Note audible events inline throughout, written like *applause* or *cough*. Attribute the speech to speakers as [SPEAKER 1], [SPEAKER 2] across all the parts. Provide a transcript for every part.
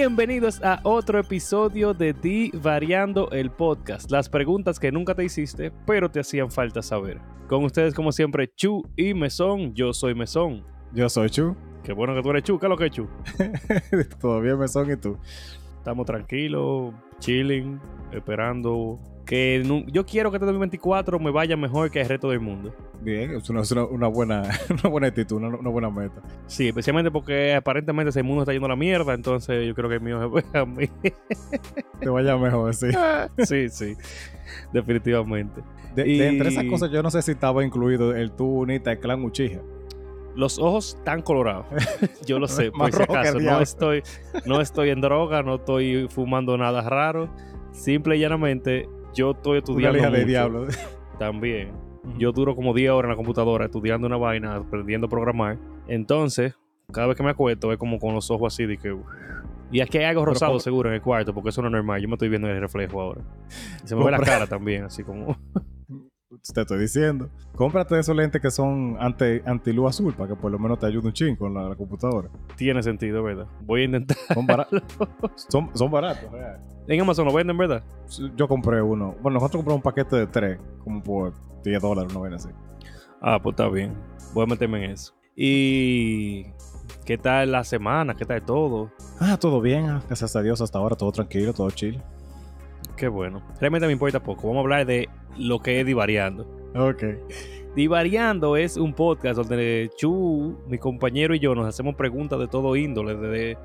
[SPEAKER 1] Bienvenidos a otro episodio de Di Variando el Podcast. Las preguntas que nunca te hiciste, pero te hacían falta saber. Con ustedes, como siempre, Chu y Mesón. Yo soy Mesón.
[SPEAKER 2] Yo soy Chu.
[SPEAKER 1] Qué bueno que tú eres Chu. ¿Qué es lo que es Chu? *laughs*
[SPEAKER 2] Todavía Mesón y tú.
[SPEAKER 1] Estamos tranquilos, chilling, esperando que yo quiero que este 2024 me vaya mejor que el resto del mundo.
[SPEAKER 2] Bien, es una, una, buena, *laughs* una buena actitud, una, buena meta.
[SPEAKER 1] Sí, especialmente porque aparentemente ese mundo está yendo a la mierda, entonces yo creo que el mío se a mí.
[SPEAKER 2] Te vaya mejor, sí. *laughs*
[SPEAKER 1] sí, sí, definitivamente.
[SPEAKER 2] De, entre esas cosas, yo no sé si estaba incluido el tú unita el clan Uchiha.
[SPEAKER 1] Los ojos tan colorados. *laughs* Yo lo sé, por si acaso. No estoy, no estoy en droga, no estoy fumando nada raro. Simple y llanamente yo estoy estudiando.
[SPEAKER 2] Una de diablo. *laughs*
[SPEAKER 1] También. Yo duro como 10 horas en la computadora estudiando una vaina, aprendiendo a programar. Entonces, cada vez que me acuesto es como con los ojos así de que. Y es que hay algo rosado seguro en el cuarto, porque eso no es normal. Yo me estoy viendo en el reflejo ahora. Y se me ve la cara también, así como. *laughs*
[SPEAKER 2] te estoy diciendo. Cómprate esos lentes que son anti, anti luz azul para que por lo menos te ayude un chingo con la, computadora.
[SPEAKER 1] Tiene sentido, ¿verdad? Voy a intentar.
[SPEAKER 2] Son, baratos. *laughs* son, baratos, real.
[SPEAKER 1] En Amazon lo venden, ¿verdad?
[SPEAKER 2] Yo compré uno. Bueno, nosotros compramos un paquete de tres, como por 10 dólares, no ven así.
[SPEAKER 1] Ah, pues está bien. Voy a meterme en eso. Y. ¿Qué tal la semana? ¿Qué tal todo?
[SPEAKER 2] Ah, todo bien. Ah, gracias a Dios, hasta ahora todo tranquilo, todo chill.
[SPEAKER 1] Qué bueno. Realmente me importa poco. Vamos a hablar de lo que es Divariando.
[SPEAKER 2] Ok.
[SPEAKER 1] Divariando es un podcast donde Chu, mi compañero y yo nos hacemos preguntas de todo índole, de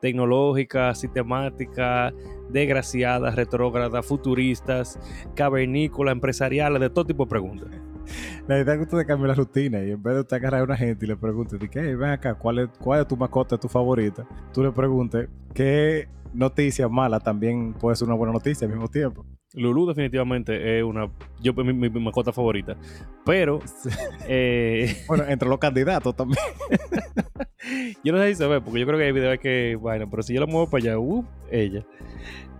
[SPEAKER 1] tecnológicas, sistemáticas, desgraciadas, retrógradas, futuristas, cavernícolas, empresariales, de todo tipo de preguntas. *laughs*
[SPEAKER 2] La idea es que usted cambie la rutina y en vez de usted agarrar a una gente y le pregunte, ¿qué? Ven acá, ¿cuál es, ¿cuál es tu mascota, tu favorita? Tú le preguntes, ¿qué noticia mala también puede ser una buena noticia al mismo tiempo?
[SPEAKER 1] Lulu definitivamente es una yo mi, mi, mascota favorita pero *laughs* eh, *laughs*
[SPEAKER 2] bueno entre los candidatos también *laughs*
[SPEAKER 1] yo no sé si se ve porque yo creo que hay videos que bueno pero si yo la muevo para allá uh, ella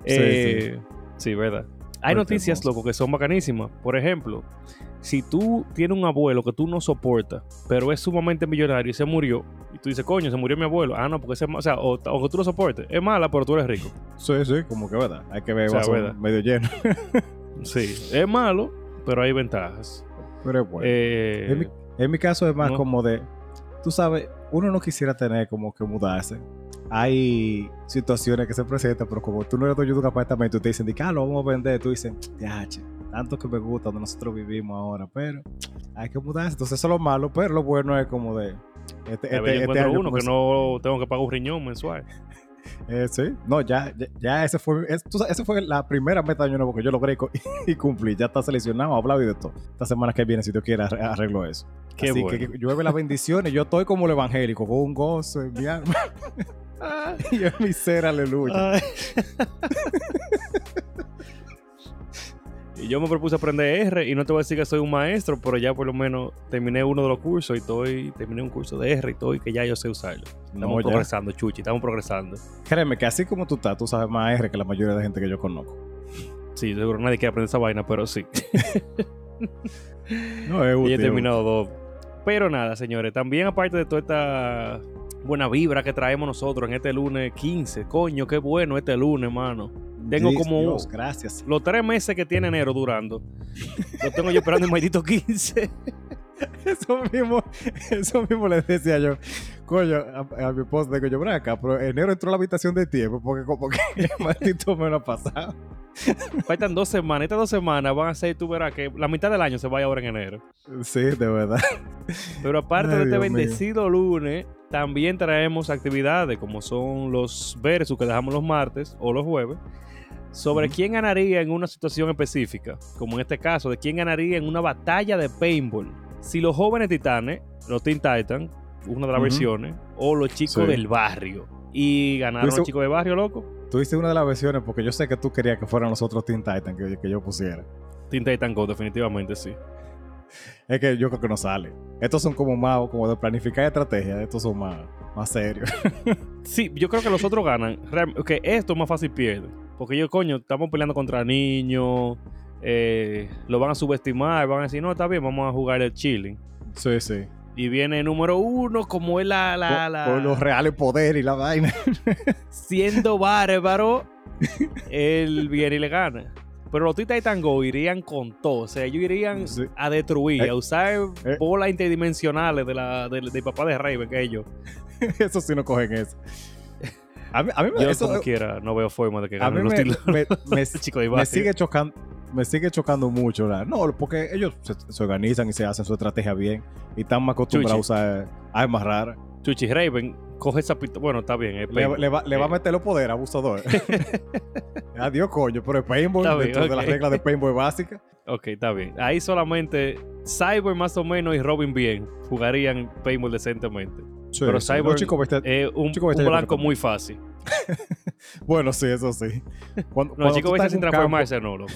[SPEAKER 1] sí, eh, sí. verdad hay noticias loco que son bacanísimas por ejemplo si tú tienes un abuelo que tú no soportas, pero es sumamente millonario y se murió, y tú dices, coño, se murió mi abuelo. Ah, no, porque ese, o sea, o, que tú lo soportes. Es mala, pero tú eres rico.
[SPEAKER 2] Sí, sí, como que verdad. Hay que ver o medio lleno. *laughs*
[SPEAKER 1] sí, es malo, pero hay ventajas.
[SPEAKER 2] Pero es bueno. Eh, en, mi, caso es más como de, tú sabes, uno no quisiera tener como que mudarse. Hay situaciones que se presentan, pero como tú no eres dueño de un apartamento, te dicen, ah, lo vamos a vender, tú dices, ya, tanto que me gusta donde nosotros vivimos ahora, pero hay que mudarse. Entonces eso es lo malo, pero lo bueno es como de...
[SPEAKER 1] Este, este, este año uno que no tengo que pagar un riñón mensual.
[SPEAKER 2] Eh, sí, no, ya, ya, ese fue, esa fue la primera meta de año nuevo que yo logré *laughs* y, cumplí. Ya está seleccionado, hablado y de todo. Esta semana que viene, si Dios quiere, arreglo eso.
[SPEAKER 1] Qué
[SPEAKER 2] Así
[SPEAKER 1] bueno.
[SPEAKER 2] que, que llueve las bendiciones. Yo estoy como el evangélico, con un gozo en mi alma. *laughs* *laughs* y en mi ser, aleluya.
[SPEAKER 1] Y yo me propuse aprender R y no te voy a decir que soy un maestro, pero ya por lo menos terminé uno de los cursos y estoy, terminé un curso de R y todo y que ya yo sé usarlo. Estamos progresando, Chuchi, estamos progresando.
[SPEAKER 2] Créeme que así como tú estás, tú sabes más R que la mayoría de la gente que yo conozco.
[SPEAKER 1] Sí, seguro nadie quiere aprender esa vaina, pero sí. *laughs*
[SPEAKER 2] no, es útil.
[SPEAKER 1] Y he terminado dos. Pero nada, señores, también aparte de toda esta buena vibra que traemos nosotros en este lunes 15, coño, qué bueno este lunes, mano tengo como
[SPEAKER 2] gracias.
[SPEAKER 1] los tres meses que tiene enero durando. lo tengo yo esperando el maldito 15. *laughs*
[SPEAKER 2] eso mismo, eso mismo le decía yo. Coño, a, mi esposa digo yo, acá, pero enero entró a la habitación de tiempo porque como que *laughs* el maldito me lo ha pasado.
[SPEAKER 1] Faltan dos semanas. Estas dos semanas van a ser, tú verás, que la mitad del año se vaya ahora en enero.
[SPEAKER 2] Sí, de verdad.
[SPEAKER 1] Pero aparte de este bendecido lunes, también traemos actividades como son los versus que dejamos los martes o los jueves sobre quién ganaría en una situación específica, como en este caso, de quién ganaría en una batalla de paintball. Si los jóvenes titanes, los Teen Titans, una de las versiones, o los chicos del barrio. Y ganaron los chicos del barrio, loco.
[SPEAKER 2] Tú hiciste una de las versiones porque yo sé que tú querías que fueran los otros Teen Titans que, que yo pusiera.
[SPEAKER 1] Teen Titan Go, definitivamente sí.
[SPEAKER 2] Es que yo creo que no sale. Estos son como más, como de planificar estrategia. Estos son más, más serios. *laughs*
[SPEAKER 1] sí, yo creo que los otros ganan. Que esto es más fácil pierde. Porque yo, coño, estamos peleando contra niños. Eh, lo van a subestimar. Van a decir, no, está bien, vamos a jugar el chilling.
[SPEAKER 2] Sí, sí.
[SPEAKER 1] Y viene número uno, como es la. la, la...
[SPEAKER 2] Con, los reales poderes y la vaina.
[SPEAKER 1] Siendo bárbaro, *laughs* él viene y le gana. Pero los Titan Go irían con todo. O sea, ellos irían a destruir,
[SPEAKER 2] Eh,
[SPEAKER 1] a usar
[SPEAKER 2] eh.
[SPEAKER 1] bolas interdimensionales de la, del del papá de Raven, que ellos. *laughs*
[SPEAKER 2] eso sí no cogen eso. A mí, a mí me,
[SPEAKER 1] Yo,
[SPEAKER 2] eso-
[SPEAKER 1] como quiera, no veo forma de que
[SPEAKER 2] a
[SPEAKER 1] ganen los
[SPEAKER 2] me, me- *laughs*
[SPEAKER 1] de
[SPEAKER 2] sigue chocando me sigue chocando mucho no porque ellos se, se organizan y se hacen su estrategia bien y están más acostumbrados a usar armas raras
[SPEAKER 1] Chuchi Raven coge esa pistola. Bueno, está bien. es
[SPEAKER 2] le, va, le va a
[SPEAKER 1] Eh,
[SPEAKER 2] meter los poderes abusador *laughs* *laughs* adiós coño pero el paintball
[SPEAKER 1] Está bien,
[SPEAKER 2] dentro de las reglas de paintball básicas
[SPEAKER 1] Ok, está bien. Ahí solamente Cyber más o menos y Robin bien jugarían paintball decentemente. Pero
[SPEAKER 2] Sí, sí. Vestidos-
[SPEAKER 1] Eh, un,
[SPEAKER 2] Chico
[SPEAKER 1] blanco muy fácil. *laughs*
[SPEAKER 2] bueno sí eso sí cuando,
[SPEAKER 1] No,
[SPEAKER 2] cuando
[SPEAKER 1] chicos,
[SPEAKER 2] tú
[SPEAKER 1] bestia sin
[SPEAKER 2] un campo-
[SPEAKER 1] transformarse, no, loco.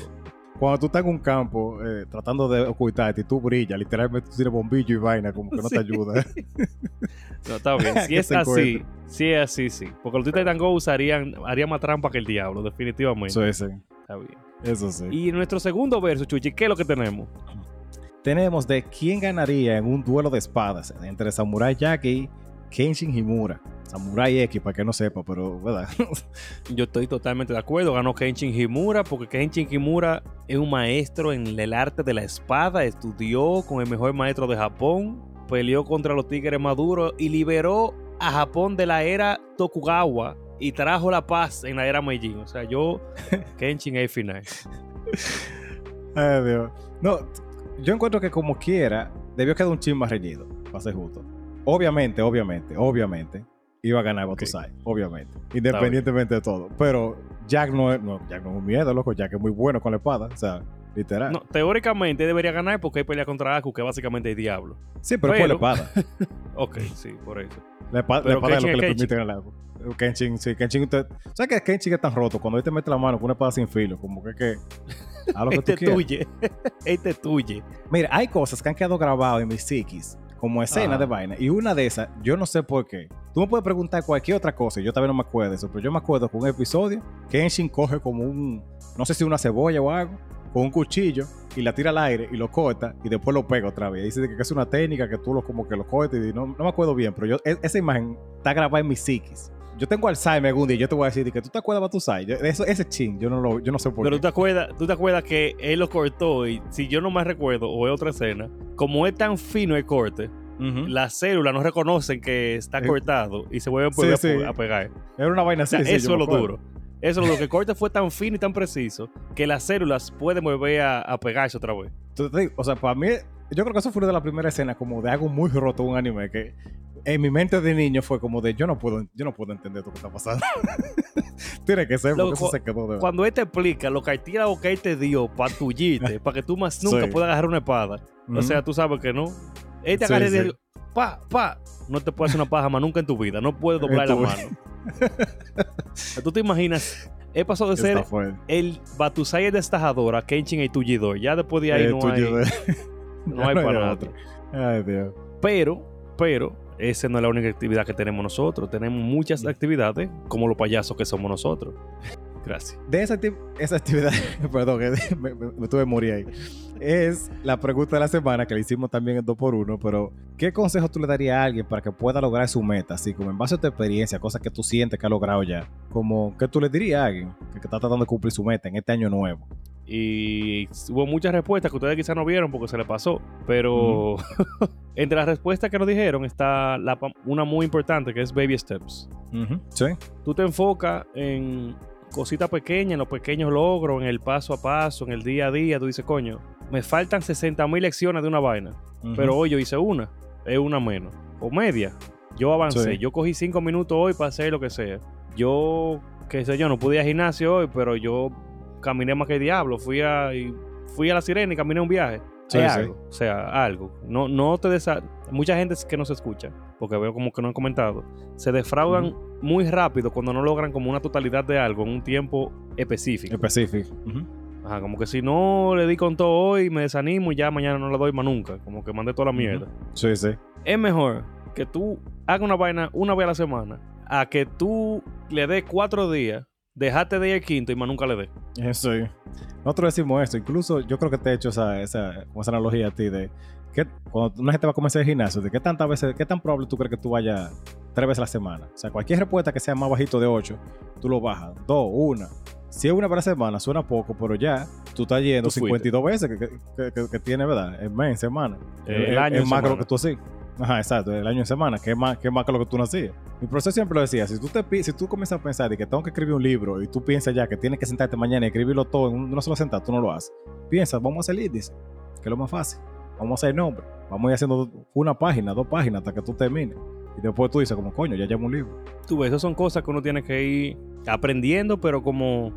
[SPEAKER 2] Cuando tú estás en un campo eh, tratando de ocultarte y tú brillas literalmente tú tienes bombillo y vaina como que no *laughs*
[SPEAKER 1] Sí.
[SPEAKER 2] te ayuda *laughs*
[SPEAKER 1] No, está bien. *laughs* Si es así, si es así, sí. Porque los Titan Go usarían, harían más trampa que el diablo, definitivamente.
[SPEAKER 2] eso es sí.
[SPEAKER 1] Está bien.
[SPEAKER 2] eso sí
[SPEAKER 1] Y en nuestro segundo verso, Chuchi, ¿qué es lo que tenemos?
[SPEAKER 2] tenemos de quién ganaría en un duelo de espadas entre Samurai Jack y Kenshin Himura. Samurai X, para que no sepa, pero, ¿verdad? *laughs*
[SPEAKER 1] Yo estoy totalmente de acuerdo. Ganó Kenshin Himura porque Kenshin Himura es un maestro en el arte de la espada. Estudió con el mejor maestro de Japón. Peleó contra los tigres maduros y liberó a Japón de la era Tokugawa y trajo la paz en la era Meijin. O sea, yo, *laughs* Kenshin es final.
[SPEAKER 2] Ay, Dios. No, yo encuentro que como quiera, debió quedar un chin más reñido, para ser justo. Obviamente, obviamente, obviamente, iba a ganar Batusai, obviamente. Independientemente de todo. Pero Jack no es, no, Jack no es un miedo, loco. Jack es muy bueno con la espada, o sea, literal.
[SPEAKER 1] No, teóricamente debería ganar porque hay pelea contra Aku, que básicamente es diablo.
[SPEAKER 2] sí, pero,
[SPEAKER 1] pero-
[SPEAKER 2] fue la espada. *laughs*
[SPEAKER 1] Ok, sí, por eso.
[SPEAKER 2] La espada, la espada es lo que le permite ganar. Kenshin, sí, Kenshin, usted, ¿sabes que Kenshin es tan roto? Cuando él te mete la mano con una espada sin filo, como que, que a lo que *laughs*
[SPEAKER 1] Este
[SPEAKER 2] tú quieras.
[SPEAKER 1] tuye. *laughs* este tuye.
[SPEAKER 2] Mira, hay cosas que han quedado grabadas en mis psiquis, como escenas de vaina, y una de esas, yo no sé por qué. Tú me puedes preguntar cualquier otra cosa, y yo también no me acuerdo de eso, pero yo me acuerdo con un episodio que Kenshin coge como un, no sé si una cebolla o algo, con un cuchillo, y la tira al aire, y lo corta, y después lo pega otra vez. Y dice que es una técnica que tú lo como que lo cortes, y no, no me acuerdo bien, pero yo, e- esa imagen está grabada en mis psiquis. Yo tengo Alzheimer algún día, y yo te voy a decir de que tú te acuerdas de tu Yo- eso, ese chin, yo no lo, yo no sé por
[SPEAKER 1] Pero
[SPEAKER 2] qué.
[SPEAKER 1] tú te acuerdas, tú te acuerdas que él lo cortó y si yo no me recuerdo o es otra escena, como es tan fino el corte, las células no reconocen que está
[SPEAKER 2] Eh,
[SPEAKER 1] cortado y se vuelven
[SPEAKER 2] sí,
[SPEAKER 1] pues, a,
[SPEAKER 2] sí.
[SPEAKER 1] a pegar.
[SPEAKER 2] Era una vaina
[SPEAKER 1] O
[SPEAKER 2] así.
[SPEAKER 1] sea,
[SPEAKER 2] sí, yo
[SPEAKER 1] eso es lo duro. Eso es lo que el corte fue tan fino y tan preciso que las células pueden volver a, a pegarse otra vez.
[SPEAKER 2] Entonces, o sea, para mí, yo creo que eso fue una de las primeras escenas como de algo muy roto un anime que en mi mente de niño fue como de yo no puedo, yo no puedo entender lo que está pasando. *laughs* Tiene que ser, porque
[SPEAKER 1] Loco,
[SPEAKER 2] eso se quedó de
[SPEAKER 1] Cuando él te explica lo que el tira que él te dio para tullirte, *laughs* para que tú más nunca
[SPEAKER 2] Sí.
[SPEAKER 1] puedas agarrar una espada. O sea, tú sabes que no. Él te agarra y
[SPEAKER 2] sí.
[SPEAKER 1] te dice, pa, pa, no te puedes hacer una paja más nunca en tu vida. No puedes doblar la mano. Tú te imaginas, él pasó de ser el Batusai destajador a Kenshin el tullidor. Ya después de ahí
[SPEAKER 2] Eh,
[SPEAKER 1] no, hay, no hay para
[SPEAKER 2] otro. Ay, Dios.
[SPEAKER 1] Pero, pero, esa no es la única actividad que tenemos nosotros. Tenemos muchas actividades como los payasos que somos nosotros. *laughs* Gracias.
[SPEAKER 2] De esa, acti- esa actividad, *laughs* perdón, *laughs* me, me- me tuve que morir ahí. Es la pregunta de la semana que le hicimos también en 2x1, pero ¿qué consejo tú le darías a alguien para que pueda lograr su meta? Así como en base a tu experiencia, cosas que tú sientes que ha logrado ya. Como, ¿qué tú le dirías a alguien que, que está tratando de cumplir su meta en este año nuevo?
[SPEAKER 1] Y hubo muchas respuestas que ustedes quizás no vieron porque se le pasó. Pero *laughs* entre las respuestas que nos dijeron está la una muy importante que es baby steps.
[SPEAKER 2] Sí.
[SPEAKER 1] Tú te enfocas en cositas pequeñas, en los pequeños logros, en el paso a paso, en el día a día. Tú dices, coño, me faltan 60 mil lecciones de una vaina. Pero hoy yo hice una, es una menos. O media. Yo avancé.
[SPEAKER 2] Sí.
[SPEAKER 1] Yo cogí cinco minutos hoy para hacer lo que sea. Yo, qué sé yo, no pude ir al gimnasio hoy, pero yo caminé más que el diablo. Fui a, y fui a la sirena y caminé un viaje.
[SPEAKER 2] Sí,
[SPEAKER 1] Hay
[SPEAKER 2] sí.
[SPEAKER 1] algo. O sea, algo. No, no te desa Mucha gente que no se escucha, porque veo como que no han comentado, se defraudan muy rápido cuando no logran como una totalidad de algo en un tiempo específico.
[SPEAKER 2] Específico.
[SPEAKER 1] Ajá, como que si no le di con todo hoy, me desanimo y ya mañana no le doy más nunca. Como que mandé toda la mierda.
[SPEAKER 2] Sí, sí.
[SPEAKER 1] Es mejor que tú hagas una vaina una vez a la semana a que tú le des cuatro días, dejaste de ir el quinto y más nunca le des.
[SPEAKER 2] Eso. sí. Nosotros decimos esto. Incluso yo creo que te he hecho esa, esa, esa analogía a ti de ¿qué, cuando una gente va a comenzar el gimnasio, ¿de qué tantas veces, qué tan probable tú crees que tú vayas tres veces a la semana? O sea, cualquier respuesta que sea más bajito de 8, tú lo bajas. Dos, una. Si es una para la semana, suena poco, pero ya tú estás yendo 52 veces que, que, que, tiene, ¿verdad? En mes, en semana.
[SPEAKER 1] el, año
[SPEAKER 2] es más que lo que tú así. Ajá, exacto, el año en semana, que es más que, más que lo que tú nacías. Mi profesor siempre lo decía, si tú, te, si tú comienzas a pensar de que tengo que escribir un libro y tú piensas ya que tienes que sentarte mañana y escribirlo todo en una sola sentada, tú no lo haces. Piensa, vamos a hacer el índice, que es lo más fácil. Vamos a hacer nombre. Vamos a ir haciendo una página, dos páginas hasta que tú termines. Y después tú dices como, coño, ya llevo un libro.
[SPEAKER 1] Tú ves, esas son cosas que uno tiene que ir aprendiendo, pero como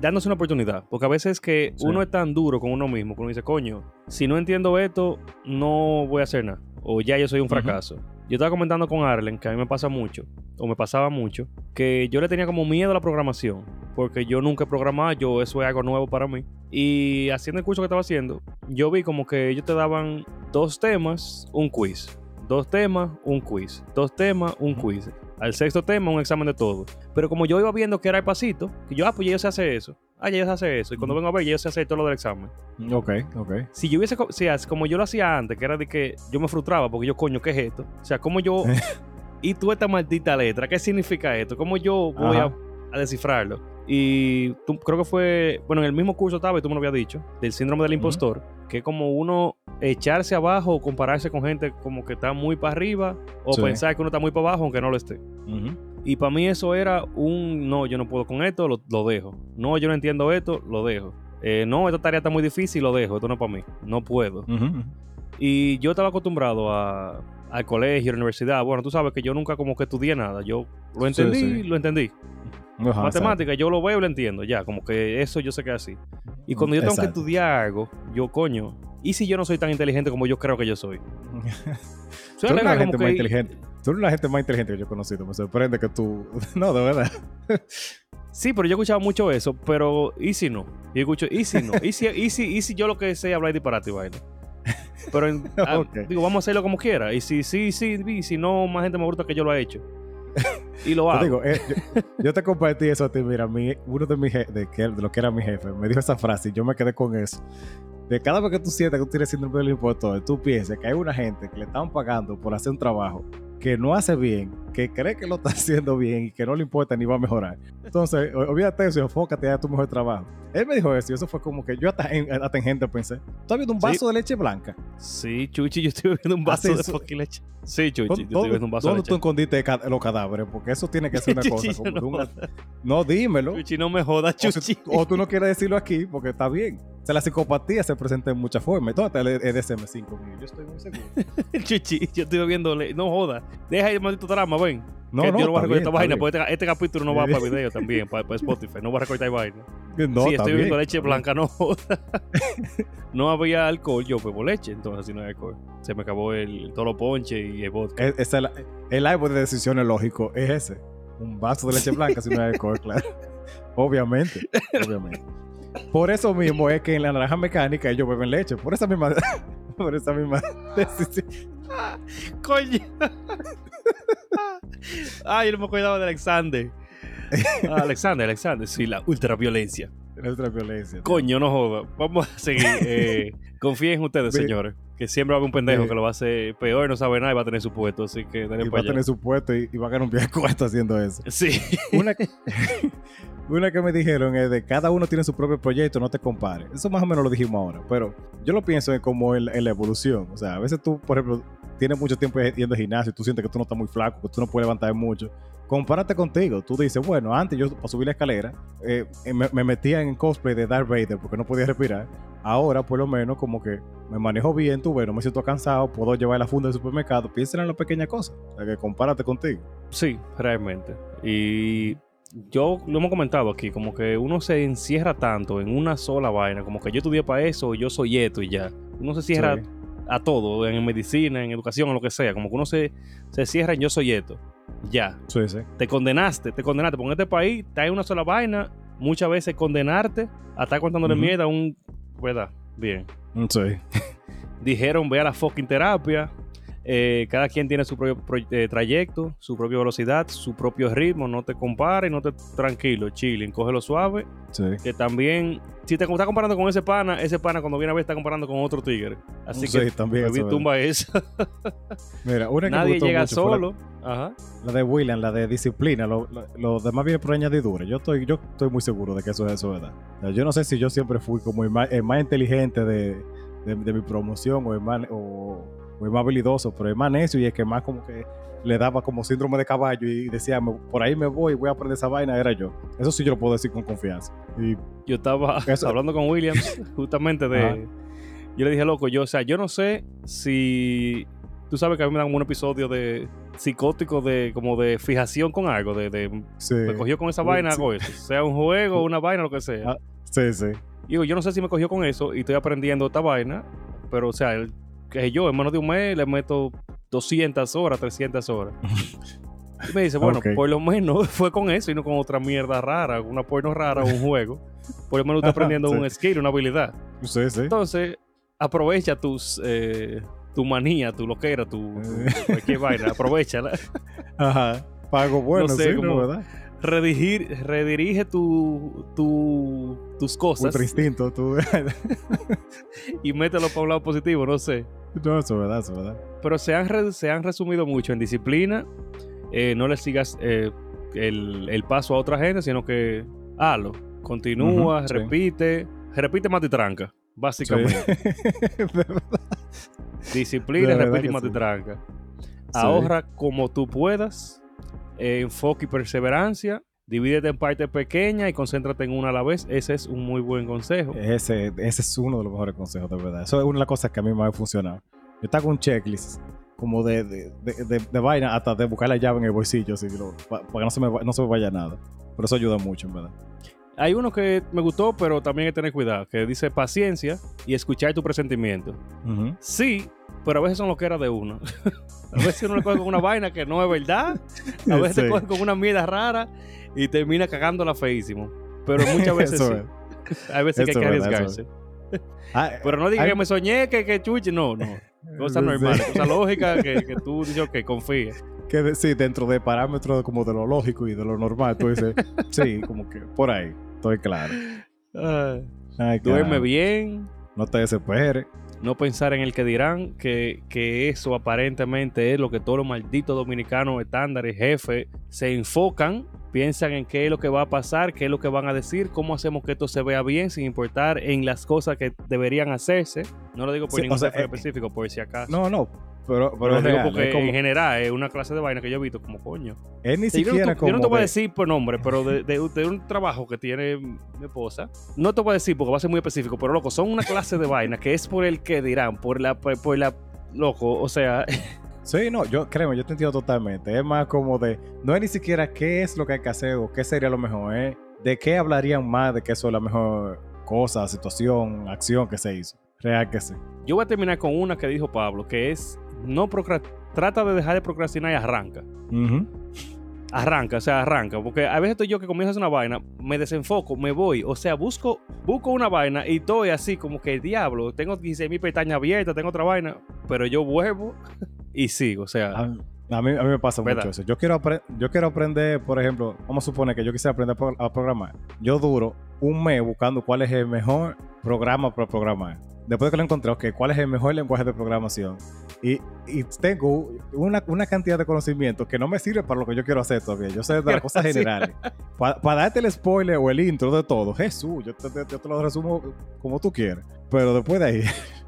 [SPEAKER 1] dándose una oportunidad. Porque a veces que uno es tan duro con uno mismo que uno dice, coño, si no entiendo esto, no voy a hacer nada. O ya yo soy un fracaso. Yo estaba comentando con Arlen que a mí me pasa mucho, o me pasaba mucho, que yo le tenía como miedo a la programación. Porque yo nunca he programado, yo eso es algo nuevo para mí. Y haciendo el curso que estaba haciendo, yo vi como que ellos te daban dos temas, un quiz. Dos temas, un quiz. Dos temas, un quiz. Al sexto tema, un examen de todo. Pero como yo iba viendo que era el pasito, que yo, ah, pues ya se hace eso. Ah, ya se hace eso. Y cuando vengo a ver, ya se hace todo lo del examen.
[SPEAKER 2] Ok, ok.
[SPEAKER 1] Si yo hubiese, si, como yo lo hacía antes, que era de que yo me frustraba porque yo, coño, ¿qué es esto? O sea, ¿cómo yo. *laughs* y tú esta maldita letra, ¿qué significa esto? ¿Cómo yo voy a, descifrarlo? Y tú, creo que fue, bueno, en el mismo curso estaba y tú me lo habías dicho, del síndrome del impostor, que es como uno echarse abajo o compararse con gente como que está muy para arriba o pensar que uno está muy para abajo aunque no lo esté. Y para mí eso era un, no, yo no puedo con esto, lo, dejo. No, yo no entiendo esto, lo dejo. Eh, no, esta tarea está muy difícil, lo dejo, esto no es para mí, no puedo. Y yo estaba acostumbrado a, al colegio, a la universidad. Bueno, tú sabes que yo nunca como que estudié nada. Yo lo entendí, lo entendí. Matemática, yo lo veo y lo entiendo, ya, como que eso yo sé que es así. Y cuando yo tengo que estudiar algo, yo, coño, ¿y si yo no soy tan inteligente como yo creo que yo soy? *laughs*
[SPEAKER 2] tú eres la gente más inteligente. Tú eres la gente más inteligente que yo he conocido. Me sorprende que tú. *laughs* no, de verdad. *laughs*
[SPEAKER 1] sí, pero yo he escuchado mucho eso, pero ¿y si no? Y escucho, ¿y si no? ¿Y si, y si, y si yo lo que sé hablar disparate y vaina? Pero ah, digo, vamos a hacerlo como quiera. Y si sí, sí, y si no, más gente me gusta que yo lo ha hecho y lo hago.
[SPEAKER 2] Digo, eh, yo, te compartí eso a ti. Mira, mi, uno de, mis de, de lo que era mi jefe me dijo esa frase y yo me quedé con eso. De cada vez que tú sientes que tú tienes síndrome del impostor, tú piensas que hay una gente que le están pagando por hacer un trabajo que no hace bien, que cree que lo está *laughs* haciendo bien y que no le importa ni va a mejorar. Entonces, olvídate eso y enfócate a tu mejor trabajo. Él me dijo eso y eso fue como que yo hasta en, hasta gente pensé, ¿tú has visto un vaso de leche blanca?
[SPEAKER 1] Sí, Chuchi, yo estoy viendo un vaso de fucking leche. Sí, Chuchi, yo estoy viendo un vaso de leche.
[SPEAKER 2] ¿Dónde tú escondiste los cadáveres? Porque eso tiene que ser una *laughs* cosa. Como no, no, dímelo.
[SPEAKER 1] Chuchi, no me jodas, Chuchi.
[SPEAKER 2] O, tú no quieres decirlo aquí porque está bien. O sea, la psicopatía se presenta en muchas formas. Entonces, el EDSM5 Yo estoy muy seguro. *laughs*
[SPEAKER 1] Chuchi, yo estoy viendo, no jodas. Deja el maldito drama, ven. No, no, yo no voy a recortar esta vaina, porque este, este, capítulo no va para video también, para, Spotify. No voy a recortar vaina. *laughs* No, sí, estoy viendo leche blanca, no *laughs* No había alcohol, yo bebo leche, entonces si no hay alcohol. Se me acabó el todo lo ponche y el vodka.
[SPEAKER 2] Es, el, el árbol de decisiones lógico es ese. Un vaso de leche blanca si no hay alcohol, claro. *laughs* Obviamente, obviamente. Por eso mismo es que en la naranja mecánica ellos beben leche. Por esa misma, por esa misma decisión.
[SPEAKER 1] Coño. *laughs* Ay, yo no me acordaba de Alexander. *laughs* Ah, Alexander, Alexander, sí, la ultraviolencia.
[SPEAKER 2] La ultraviolencia.
[SPEAKER 1] Coño, no joda. Vamos a seguir. *laughs* Eh, confíen en ustedes, señores. Que siempre va a haber un pendejo que lo va a hacer peor, no sabe nada y va a tener su puesto. Así que
[SPEAKER 2] y va a tener su puesto y, va a ganar un viaje cuesta haciendo eso.
[SPEAKER 1] Sí.
[SPEAKER 2] Una que, una que me dijeron es de cada uno tiene su propio proyecto, no te compares. Eso más o menos lo dijimos ahora. Pero yo lo pienso en como en, la evolución. O sea, a veces tú, por ejemplo, tienes mucho tiempo yendo al gimnasio y tú sientes que tú no estás muy flaco, que tú no puedes levantar mucho compárate contigo. Tú dices, bueno, antes yo para subir la escalera eh, eh, me, metía en cosplay de Darth Vader porque no podía respirar. Ahora, por lo menos, como que me manejo bien, tú, bueno, me siento cansado, puedo llevar la funda del supermercado. Piensa en las pequeñas cosas. O sea, que compárate contigo.
[SPEAKER 1] Sí, realmente. Y yo lo hemos comentado aquí, como que uno se encierra tanto en una sola vaina, como que yo estudié para eso, yo soy esto y ya. Uno se cierra a todo, en medicina, en educación, en lo que sea, como que uno se, se cierra en yo soy esto. Ya.
[SPEAKER 2] Sí, sí.
[SPEAKER 1] Te condenaste, te condenaste. Porque en este país te hay una sola vaina. Muchas veces condenarte a estar contándole miedo a un. ¿Verdad? Bien.
[SPEAKER 2] Sí.
[SPEAKER 1] Dijeron, ve a la fucking terapia. Eh, cada quien tiene su propio eh, trayecto, su propia velocidad, su propio ritmo. No te compares, no te tranquilo, chilling, cógelo suave.
[SPEAKER 2] Sí.
[SPEAKER 1] Que también si te estás comparando con ese pana, ese pana cuando viene a ver está comparando con otro tigre. Así
[SPEAKER 2] sí,
[SPEAKER 1] que
[SPEAKER 2] también
[SPEAKER 1] eso, tumba eso. *laughs*
[SPEAKER 2] Mira, una que
[SPEAKER 1] Nadie
[SPEAKER 2] me
[SPEAKER 1] llega
[SPEAKER 2] mucho
[SPEAKER 1] solo.
[SPEAKER 2] La,
[SPEAKER 1] Ajá.
[SPEAKER 2] la de William, la de disciplina. Lo, lo, lo, demás viene por añadidura. Yo estoy, yo estoy muy seguro de que eso es eso, ¿verdad? Yo no sé si yo siempre fui como el más, el más inteligente de, de, de, mi promoción o el, más, o, el más habilidoso, pero el más necio y el que más como que le daba como síndrome de caballo y decía, por ahí me voy, voy a aprender esa vaina, era yo. Eso sí yo lo puedo decir con confianza. Y
[SPEAKER 1] yo estaba *laughs* eso. *laughs* hablando con Williams *laughs* justamente de... Ajá. Yo le dije, loco, yo, o sea, yo no sé si... Tú sabes que a mí me dan un episodio de psicótico de como de fijación con algo, de, de
[SPEAKER 2] sí.
[SPEAKER 1] me cogió con esa vaina, sí. hago eso. Sea un juego, una vaina, lo que sea.
[SPEAKER 2] Ah, sí, sí.
[SPEAKER 1] Digo, yo no sé si me cogió con eso y estoy aprendiendo esta vaina, pero o sea, el, que yo en menos de un mes le meto 200 horas, 300 horas. Y me dice, bueno, *laughs* okay. por lo menos *laughs* fue con eso y no con otra mierda rara, una porno rara o un *laughs* juego. Por lo menos está aprendiendo sí. un skill, una habilidad.
[SPEAKER 2] Sí, sí.
[SPEAKER 1] Entonces, aprovecha tus, eh, tu manía, tu loquera, tu, tu cualquier vaina, aprovechala.
[SPEAKER 2] Ajá. Pago bueno,
[SPEAKER 1] no sé,
[SPEAKER 2] sí,
[SPEAKER 1] como
[SPEAKER 2] ¿no, ¿verdad?
[SPEAKER 1] Redirigir, redirige tu, tu, tus cosas.
[SPEAKER 2] Instinto, tu... *laughs*
[SPEAKER 1] y mételo para un lado positivo, no sé.
[SPEAKER 2] No, eso es verdad, eso es verdad.
[SPEAKER 1] Pero se han, re, se han resumido mucho en disciplina. Eh, no le sigas eh, el, el, paso a otra gente, sino que hazlo. Continúa, uh -huh, repite. Sí. Repite más y tranca, básicamente.
[SPEAKER 2] Sí. *laughs*
[SPEAKER 1] Disciplina, repite más y tranca. Ahorra como tú puedas. Eh, enfoque y perseverancia. Divídete en partes pequeñas y concéntrate en una a la vez. Ese es un muy buen consejo.
[SPEAKER 2] Ese, ese es uno de los mejores consejos, de verdad. Eso es una de las cosas que a mí me ha funcionado. Yo estaba con un checklist como de, de, de, vaina hasta de buscar la llave en el bolsillo, así, para, que no se, me, no se me vaya nada. Pero eso ayuda mucho, en verdad.
[SPEAKER 1] Hay uno que me gustó, pero también hay que tener cuidado, que dice paciencia y escuchar tu presentimiento.
[SPEAKER 2] Uh -huh.
[SPEAKER 1] Sí, pero a veces son lo que era de uno. *laughs* a veces uno le coge con una vaina que no es verdad, a veces sí. coge con una mierda rara y termina cagándola feísimo. Pero muchas *laughs* veces sí. Es. Hay veces eso que hay que arriesgarse. Ah, *laughs* pero no digas que me soñé, que, que chuche, no, no. Cosa *laughs* normal, cosa lógica que, que tú dices que confíes.
[SPEAKER 2] Que de, sí, dentro de parámetros como de lo lógico y de lo normal, tú dices, sí, como que por ahí, estoy claro.
[SPEAKER 1] Uh, Ay, duerme bien.
[SPEAKER 2] No te desesperes.
[SPEAKER 1] No pensar en el que dirán, que, que eso aparentemente es lo que todos los malditos dominicanos estándares, jefes, se enfocan piensan en qué es lo que va a pasar, qué es lo que van a decir, cómo hacemos que esto se vea bien, sin importar en las cosas que deberían hacerse. No lo digo por sí, ningún o sea, eh, específico, por si acaso.
[SPEAKER 2] No, no. Pero, pero,
[SPEAKER 1] es real, porque es como... en general es una clase de vaina que yo he visto como coño.
[SPEAKER 2] Es ni siquiera
[SPEAKER 1] yo no,
[SPEAKER 2] como
[SPEAKER 1] yo no te voy a decir por nombre, pero de, de, de, un trabajo que tiene mi esposa, no te voy a decir porque va a ser muy específico, pero loco, son una clase de vaina que es por el que dirán, por la, por la, loco, o sea, *laughs*
[SPEAKER 2] Sí, no, yo créeme, yo te entiendo totalmente. Es más como de, no es ni siquiera qué es lo que hay que hacer o qué sería lo mejor, es de qué hablarían más de que eso es la mejor cosa, situación, acción que se hizo. Real que sí.
[SPEAKER 1] Yo voy a terminar con una que dijo Pablo, que es, no trata de dejar de procrastinar y arranca.
[SPEAKER 2] Uh -huh.
[SPEAKER 1] Arranca, o sea, arranca. Porque a veces estoy yo que comienzo a hacer una vaina, me desenfoco, me voy. O sea, busco, busco una vaina y estoy así como que diablo. Tengo 16 mil pestañas abiertas, tengo otra vaina, pero yo vuelvo y sigo. O sea,
[SPEAKER 2] a, a, mí, a mí me pasa ¿verdad? mucho eso. Yo quiero, yo quiero aprender, por ejemplo, vamos a suponer que yo quisiera aprender a programar. Yo duro un mes buscando cuál es el mejor programa para programar. Después de que lo encontré, ok, ¿cuál es el mejor lenguaje de programación? Y, y tengo una, una, cantidad de conocimiento que no me sirve para lo que yo quiero hacer todavía. Yo sé de las *laughs* cosas generales. Para pa darte el spoiler o el intro de todo, Jesús, yo te, yo te lo resumo como tú quieras. Pero después de ahí... *laughs*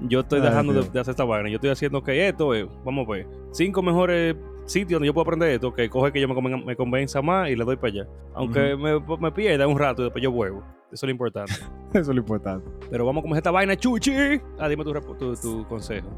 [SPEAKER 1] Yo estoy dejando de, de, hacer esta vaina. Yo estoy haciendo que esto, eh, vamos a ver, cinco mejores sitios donde yo puedo aprender esto, que coge que yo me, me convenza más y le doy para allá. Aunque uh -huh. me, me, pierda un rato y después yo vuelvo. Eso es lo importante. *laughs*
[SPEAKER 2] Eso es lo importante.
[SPEAKER 1] Pero vamos a comer esta vaina, chuchi. Ah, dime tu, tu, tu, consejo.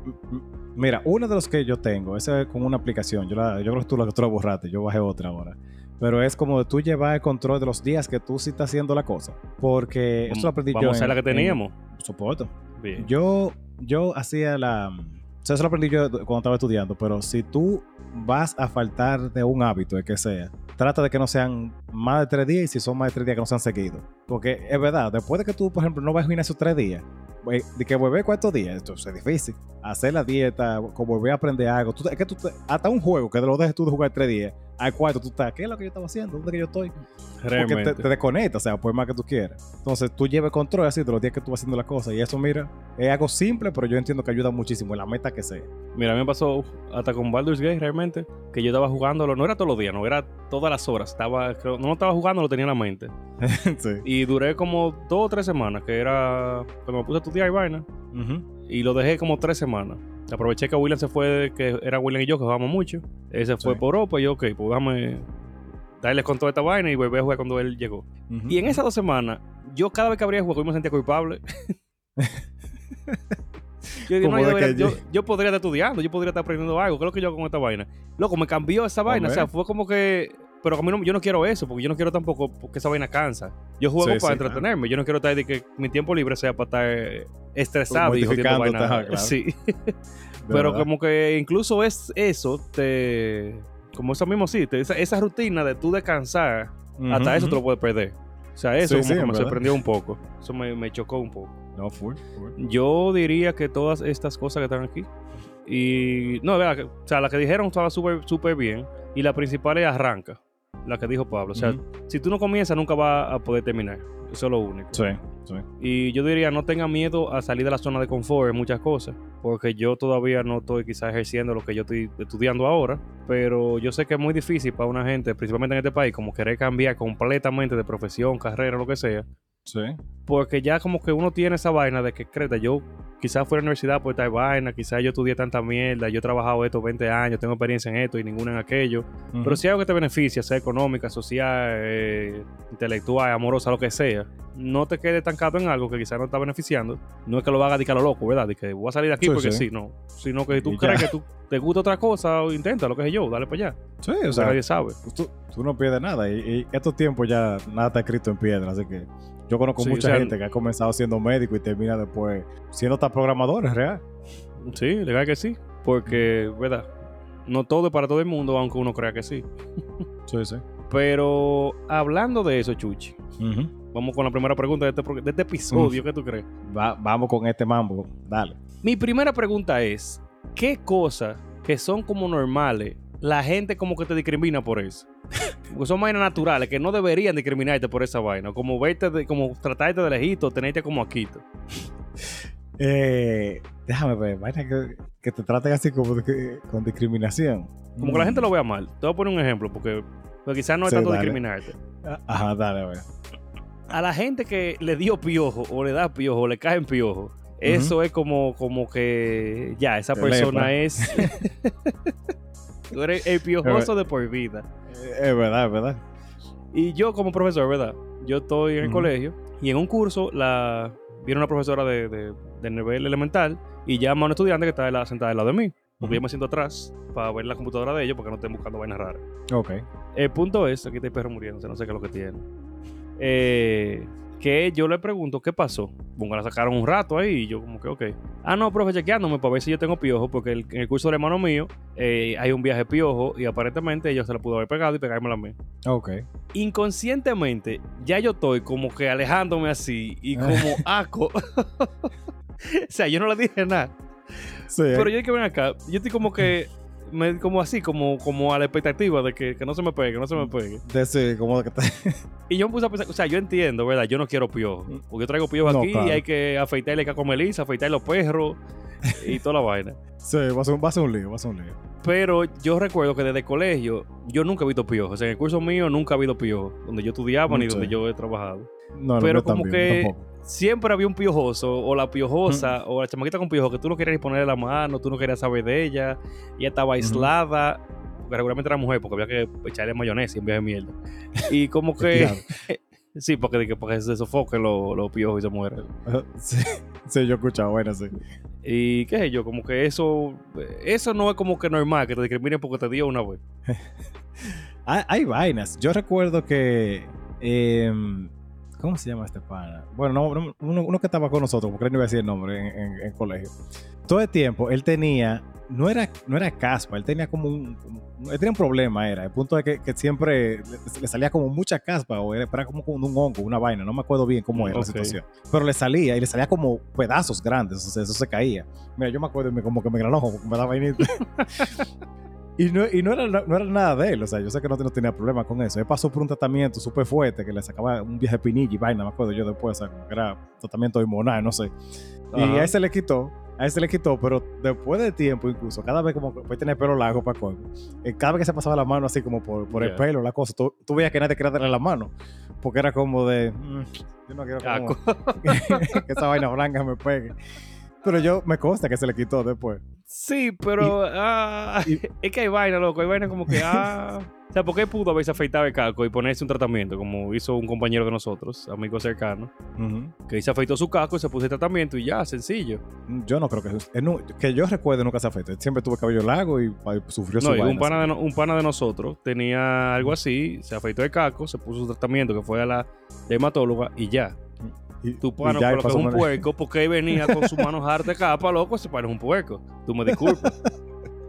[SPEAKER 2] Mira, uno de los que yo tengo, ese es con una aplicación. Yo, la, yo creo que tú la, tú la borraste, yo bajé otra ahora. Pero es como de tú llevar el control de los días que tú sí estás haciendo la cosa. Porque eso lo aprendí
[SPEAKER 1] vamos
[SPEAKER 2] yo.
[SPEAKER 1] Vamos a la que teníamos.
[SPEAKER 2] En, supuesto. Bien. Yo, yo hacía la. O sea, eso lo aprendí yo cuando estaba estudiando. Pero si tú vas a faltar de un hábito, el que sea, trata de que no sean más de tres días y si son más de tres días que no sean seguidos. Porque es verdad, después de que tú, por ejemplo, no vas a esos tres días, de que volver cuatro días, esto es difícil. Hacer la dieta, volver a aprender algo. es que tú, hasta un juego que lo dejes tú de jugar tres días, al cuarto tú estás, ¿qué es lo que yo estaba haciendo? ¿Dónde que yo estoy? Porque te, te desconecta, o sea, por más que tú quieras. Entonces tú lleves control así de los días que tú vas haciendo las cosas. Y eso, mira, es algo simple, pero yo entiendo que ayuda muchísimo en la meta que sea.
[SPEAKER 1] Mira, a mí me pasó hasta con Baldur's Gate realmente, que yo estaba jugándolo, no era todos los días, no era todas las horas. Estaba, creo, no estaba jugando, lo tenía en la mente. *laughs* sí. Y duré como dos o tres semanas, que era cuando me puse a estudiar y vaina. Y lo dejé como tres semanas. Aproveché que William se fue, que era William y yo, que jugábamos mucho. Él se fue por Europa y yo, ok, pues déjame darles con toda esta vaina y volver a jugar cuando él llegó. Y en esas dos semanas, yo cada vez que abría el juego, yo me sentía culpable. *laughs* yo, yo, podría estar estudiando, yo podría estar aprendiendo algo. ¿Qué es lo que yo hago con esta vaina? Loco, me cambió esa vaina. O sea, fue como que pero a mí no, yo no quiero eso, porque yo no quiero tampoco que esa vaina cansa. Yo juego para entretenerme. Yo no quiero estar de que mi tiempo libre sea para estar estresado y vaina. *laughs* Sí. Pero como que incluso es eso, te. Como eso mismo sí, esa, rutina de tú descansar, hasta eso te lo puedes perder. O sea, eso como que me sorprendió un poco. Eso me, chocó un poco.
[SPEAKER 2] No, full,
[SPEAKER 1] Yo diría que todas estas cosas que están aquí. Y. No, vea, o sea, la que dijeron estaba súper, súper bien. Y la principal es arranca la que dijo Pablo. O sea, si tú no comienzas, nunca vas a poder terminar. Eso es lo único.
[SPEAKER 2] Sí, sí.
[SPEAKER 1] Y yo diría, no tenga miedo a salir de la zona de confort en muchas cosas, porque yo todavía no estoy quizás ejerciendo lo que yo estoy estudiando ahora, pero yo sé que es muy difícil para una gente, principalmente en este país, como querer cambiar completamente de profesión, carrera, lo que sea.
[SPEAKER 2] Sí.
[SPEAKER 1] Porque ya como que uno tiene esa vaina de que, creta, yo quizás fui a la universidad por esta vaina, quizás yo estudié tanta mierda, yo he trabajado estos 20 años, tengo experiencia en esto y ninguna en aquello. Pero si hay algo que te beneficia, sea económica, social, eh, intelectual, amorosa, lo que sea, no te quedes estancado en algo que quizás no te está beneficiando. No es que lo hagas de que a lo loco, ¿verdad? De que voy a salir de aquí porque sí. no. Sino que si tú crees que tú te gusta otra cosa, intenta lo que es yo, dale para allá.
[SPEAKER 2] Sí, o sea, nadie sabe. Pues tú, no pierdes nada y, y estos tiempos ya nada está escrito en piedra, así que yo conozco mucha gente que ha comenzado siendo médico y termina después siendo hasta programador, ¿es real?
[SPEAKER 1] Sí, legal que sí. Porque, ¿verdad? No todo es para todo el mundo, aunque uno crea que sí.
[SPEAKER 2] sí, sí.
[SPEAKER 1] Pero hablando de eso, Chuchi, vamos con la primera pregunta de este, este episodio. ¿Qué tú crees?
[SPEAKER 2] vamos con este mambo, dale.
[SPEAKER 1] Mi primera pregunta es: ¿qué cosas que son como normales la gente como que te discrimina por eso? Porque son vainas naturales que no deberían discriminarte por esa vaina. Como verte, de, como tratarte de lejito, tenerte como Aquito.
[SPEAKER 2] Eh, déjame ver, vaina que, te traten así como con discriminación.
[SPEAKER 1] Como que la gente lo vea mal. Te voy a poner un ejemplo, porque, quizás no es tanto discriminarte.
[SPEAKER 2] Ah, ajá, dale, a ver.
[SPEAKER 1] A la gente que le dio piojo, o le da piojo, o le caen piojo, eso es como, como que ya, esa persona es. *laughs* Tú eres el piojoso de por vida.
[SPEAKER 2] Es verdad, es verdad.
[SPEAKER 1] Y yo como profesor, ¿verdad? Yo estoy en el colegio y en un curso la viene una profesora de, de, nivel elemental y llama a un estudiante que está sentada al lado de mí. Porque yo me siento atrás para ver la computadora de ellos porque no estén buscando vainas raras.
[SPEAKER 2] Ok.
[SPEAKER 1] El punto es, aquí está el perro muriendo, no sé qué es lo que tiene. Eh, que yo le pregunto qué pasó. Bueno, la sacaron un rato ahí y yo como que, ok. Ah, no, profe, chequeándome para ver si yo tengo piojo, porque en el curso del hermano mío eh, hay un viaje piojo y aparentemente ella se la pudo haber pegado y pegármela a mí.
[SPEAKER 2] Ok.
[SPEAKER 1] Inconscientemente, ya yo estoy como que alejándome así y *laughs* como aco. *laughs* o sea, yo no le dije nada. Sí, Pero yo que ven acá, yo estoy como que como así, como, como a la expectativa de que, no se me pegue, que no se me pegue.
[SPEAKER 2] De como que *laughs*
[SPEAKER 1] Y yo me puse a pensar, o sea, yo entiendo, ¿verdad? Yo no quiero piojo. Mm. Porque yo traigo piojo aquí y hay que afeitarle caco melisa, afeitar los perros y toda la vaina. *laughs*
[SPEAKER 2] Sí, va a, ser, va a ser un lío, va a ser un lío.
[SPEAKER 1] Pero yo recuerdo que desde el colegio yo nunca he visto piojo. O sea, en el curso mío nunca ha habido piojo. Donde yo estudiaba ni donde yo he trabajado. No, no, Pero como que siempre había un piojoso o la piojosa o la chamaquita con piojo que tú no querías ponerle la mano, tú no querías saber de ella, ella estaba aislada, porque regularmente era mujer, porque había que echarle mayonesa en vez de mierda. Y como que... *laughs* sí, porque, porque se sofoquen los lo piojos y se mueren. *laughs*
[SPEAKER 2] Sí, sí, yo he escuchado, bueno, sí.
[SPEAKER 1] Y qué sé yo, como que eso, eso no es como que normal que te discriminen porque te dio una vez. *laughs*
[SPEAKER 2] hay, hay, vainas. Yo recuerdo que eh, ¿Cómo se llama este pana? Bueno, no, uno, que estaba con nosotros, porque no iba a decir el nombre en, en, colegio. Todo el tiempo él tenía no era, no era caspa, él tenía como un, él tenía un problema, era, el punto de que, que siempre le, salía como mucha caspa, o era, como, como un hongo, una vaina, no me acuerdo bien cómo era la situación, pero le salía y le salía como pedazos grandes, o sea, eso se caía. Mira, yo me acuerdo como que me granó, como que me daba vainita. *laughs* Y no, y no, era, no era nada de él, o sea, yo sé que no, no tenía problema con eso. Él pasó por un tratamiento súper fuerte que le sacaba un viaje de pinilla y vaina, me acuerdo yo después, o sea, que era tratamiento hormonal, no sé. Y a ese le quitó, a ese le quitó, pero después de tiempo incluso, cada vez como puede tener pelo largo para colmo, eh, cada vez que se pasaba la mano así como por, por el pelo, la cosa, tú, veías que nadie quería darle la mano, porque era como de, mm, yo no quiero que *laughs* esa vaina blanca me pegue. Pero yo me consta que se le quitó después.
[SPEAKER 1] Sí, pero ah, *laughs* es que hay vaina, loco. Hay vaina como que, ah. O sea, ¿por qué pudo haberse afeitado el casco y ponerse un tratamiento como hizo un compañero de nosotros, amigo cercano? Que se afeitó su casco y se puso el tratamiento y ya, sencillo.
[SPEAKER 2] Yo no creo que que yo recuerde nunca se afeitó. Siempre tuvo cabello largo y, sufrió su
[SPEAKER 1] no, un pana, de, un pana de nosotros tenía algo así, se afeitó el casco, se puso su tratamiento que fue a la dermatóloga y ya. Y, tu pana, pero que es un puerco, porque él venía con sus manos hartas capa, loco, ese pana es un puerco. Tú me disculpas.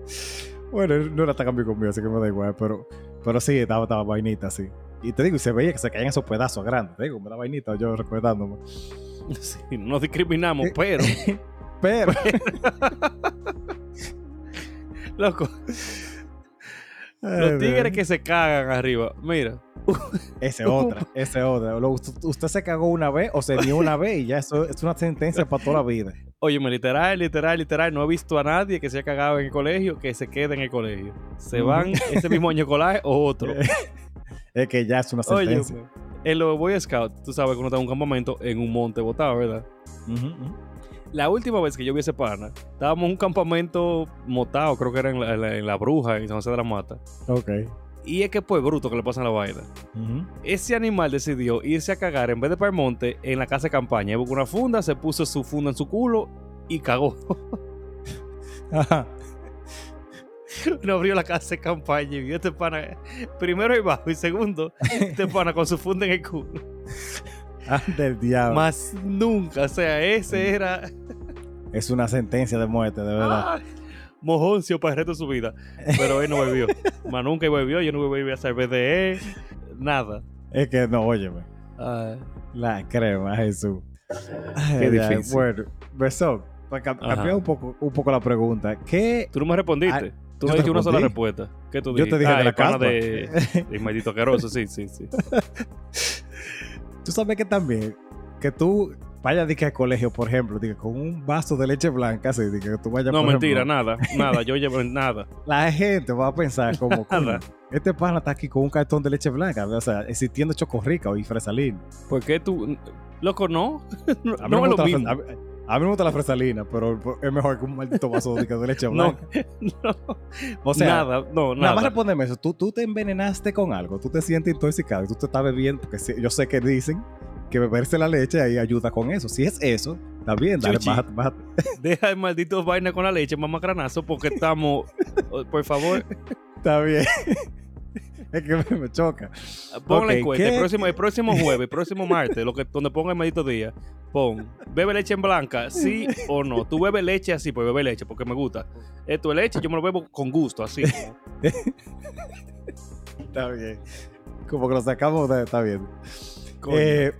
[SPEAKER 1] *laughs*
[SPEAKER 2] bueno, no era tan cambio conmigo, así que me da igual, pero, pero sí, estaba, estaba vainita, sí. Y te digo, y se veía que se caían esos pedazos grandes. Te digo, me da vainita, yo recordándome. *laughs*
[SPEAKER 1] Sí, no discriminamos, eh, pero. *laughs*
[SPEAKER 2] pero.
[SPEAKER 1] loco. Los tigres que se cagan arriba. Mira. *laughs*
[SPEAKER 2] Ese otra, ese otra. Usted se cagó una vez o se dio una vez y ya eso es una sentencia para toda la vida.
[SPEAKER 1] Óyeme, literal, literal, literal, no he visto a nadie que se haya cagado en el colegio que se quede en el colegio. Se van ese mismo año escolar o otro. *laughs*
[SPEAKER 2] es que ya es una sentencia.
[SPEAKER 1] Oye, en los Boy Scouts, tú sabes que uno está en un campamento en un monte botado, ¿verdad? La última vez que yo vi ese pana, estábamos en un campamento motado, creo que era en la, Bruja, en San José de la Mata.
[SPEAKER 2] Ok.
[SPEAKER 1] Y es que pues bruto que le pasan la vaina. Ese animal decidió irse a cagar en vez de para el monte en la casa de campaña. Buscó una funda, se puso su funda en su culo y cagó. *laughs* Ajá. *laughs* no abrió la casa de campaña y vio este pana primero ahí bajo y segundo este *laughs* pana con su funda en el culo.
[SPEAKER 2] Ah, del diablo.
[SPEAKER 1] Más nunca. O sea, ese mm. era.
[SPEAKER 2] Es una sentencia de muerte, de verdad. Ah,
[SPEAKER 1] mojoncio para el resto de su vida. Pero él no bebió. *laughs* Más nunca bebió. Yo no bebí a cerveza Nada.
[SPEAKER 2] Es que no, óyeme. La crema, Jesús.
[SPEAKER 1] Qué difícil.
[SPEAKER 2] Bueno, beso. Para cambiar un poco, un poco la pregunta. ¿Qué.
[SPEAKER 1] Tú no me respondiste. Ah, tú no dijiste una sola respuesta. ¿Qué tú
[SPEAKER 2] dijiste? Yo te dije de la cara
[SPEAKER 1] de, de maldito asqueroso, sí, sí, sí. *laughs*
[SPEAKER 2] Tú sabes que también, que tú vayas de que al colegio, por ejemplo, con un vaso de leche blanca, así, que tú vayas
[SPEAKER 1] No, mentira, nada, nada, yo llevo nada. *laughs*
[SPEAKER 2] La gente va a pensar como, *laughs* este pana está aquí con un cartón de leche blanca, o sea, existiendo chocorrica o fresalina.
[SPEAKER 1] ¿Por qué tú, loco, no? *laughs* no, no lo mismo.
[SPEAKER 2] A mí me gusta la fresalina, pero es mejor que un maldito vaso de leche blanca.
[SPEAKER 1] No, no. O sea, nada, no, nada.
[SPEAKER 2] Nada más respóndeme eso. ¿Tú, tú te envenenaste con algo, tú te sientes intoxicado, tú te estás bebiendo, porque yo sé que dicen que beberse la leche ahí ayuda con eso. Si es eso, está bien, dale, bájate, bájate. *laughs*
[SPEAKER 1] Deja el maldito vaina con la leche, mamá granazo, porque estamos, por favor.
[SPEAKER 2] Está bien. *laughs* es que me, choca.
[SPEAKER 1] Pon la encuesta. El próximo, el próximo *laughs* jueves, el próximo martes, lo que, donde ponga el maldito día, pon, ¿bebe leche en blanca? ¿Sí o no? Tú bebes leche así, pues bebe leche, porque me gusta. Esto es leche, yo me lo bebo con gusto, así.
[SPEAKER 2] está bien. Como que lo sacamos, está bien. Eh,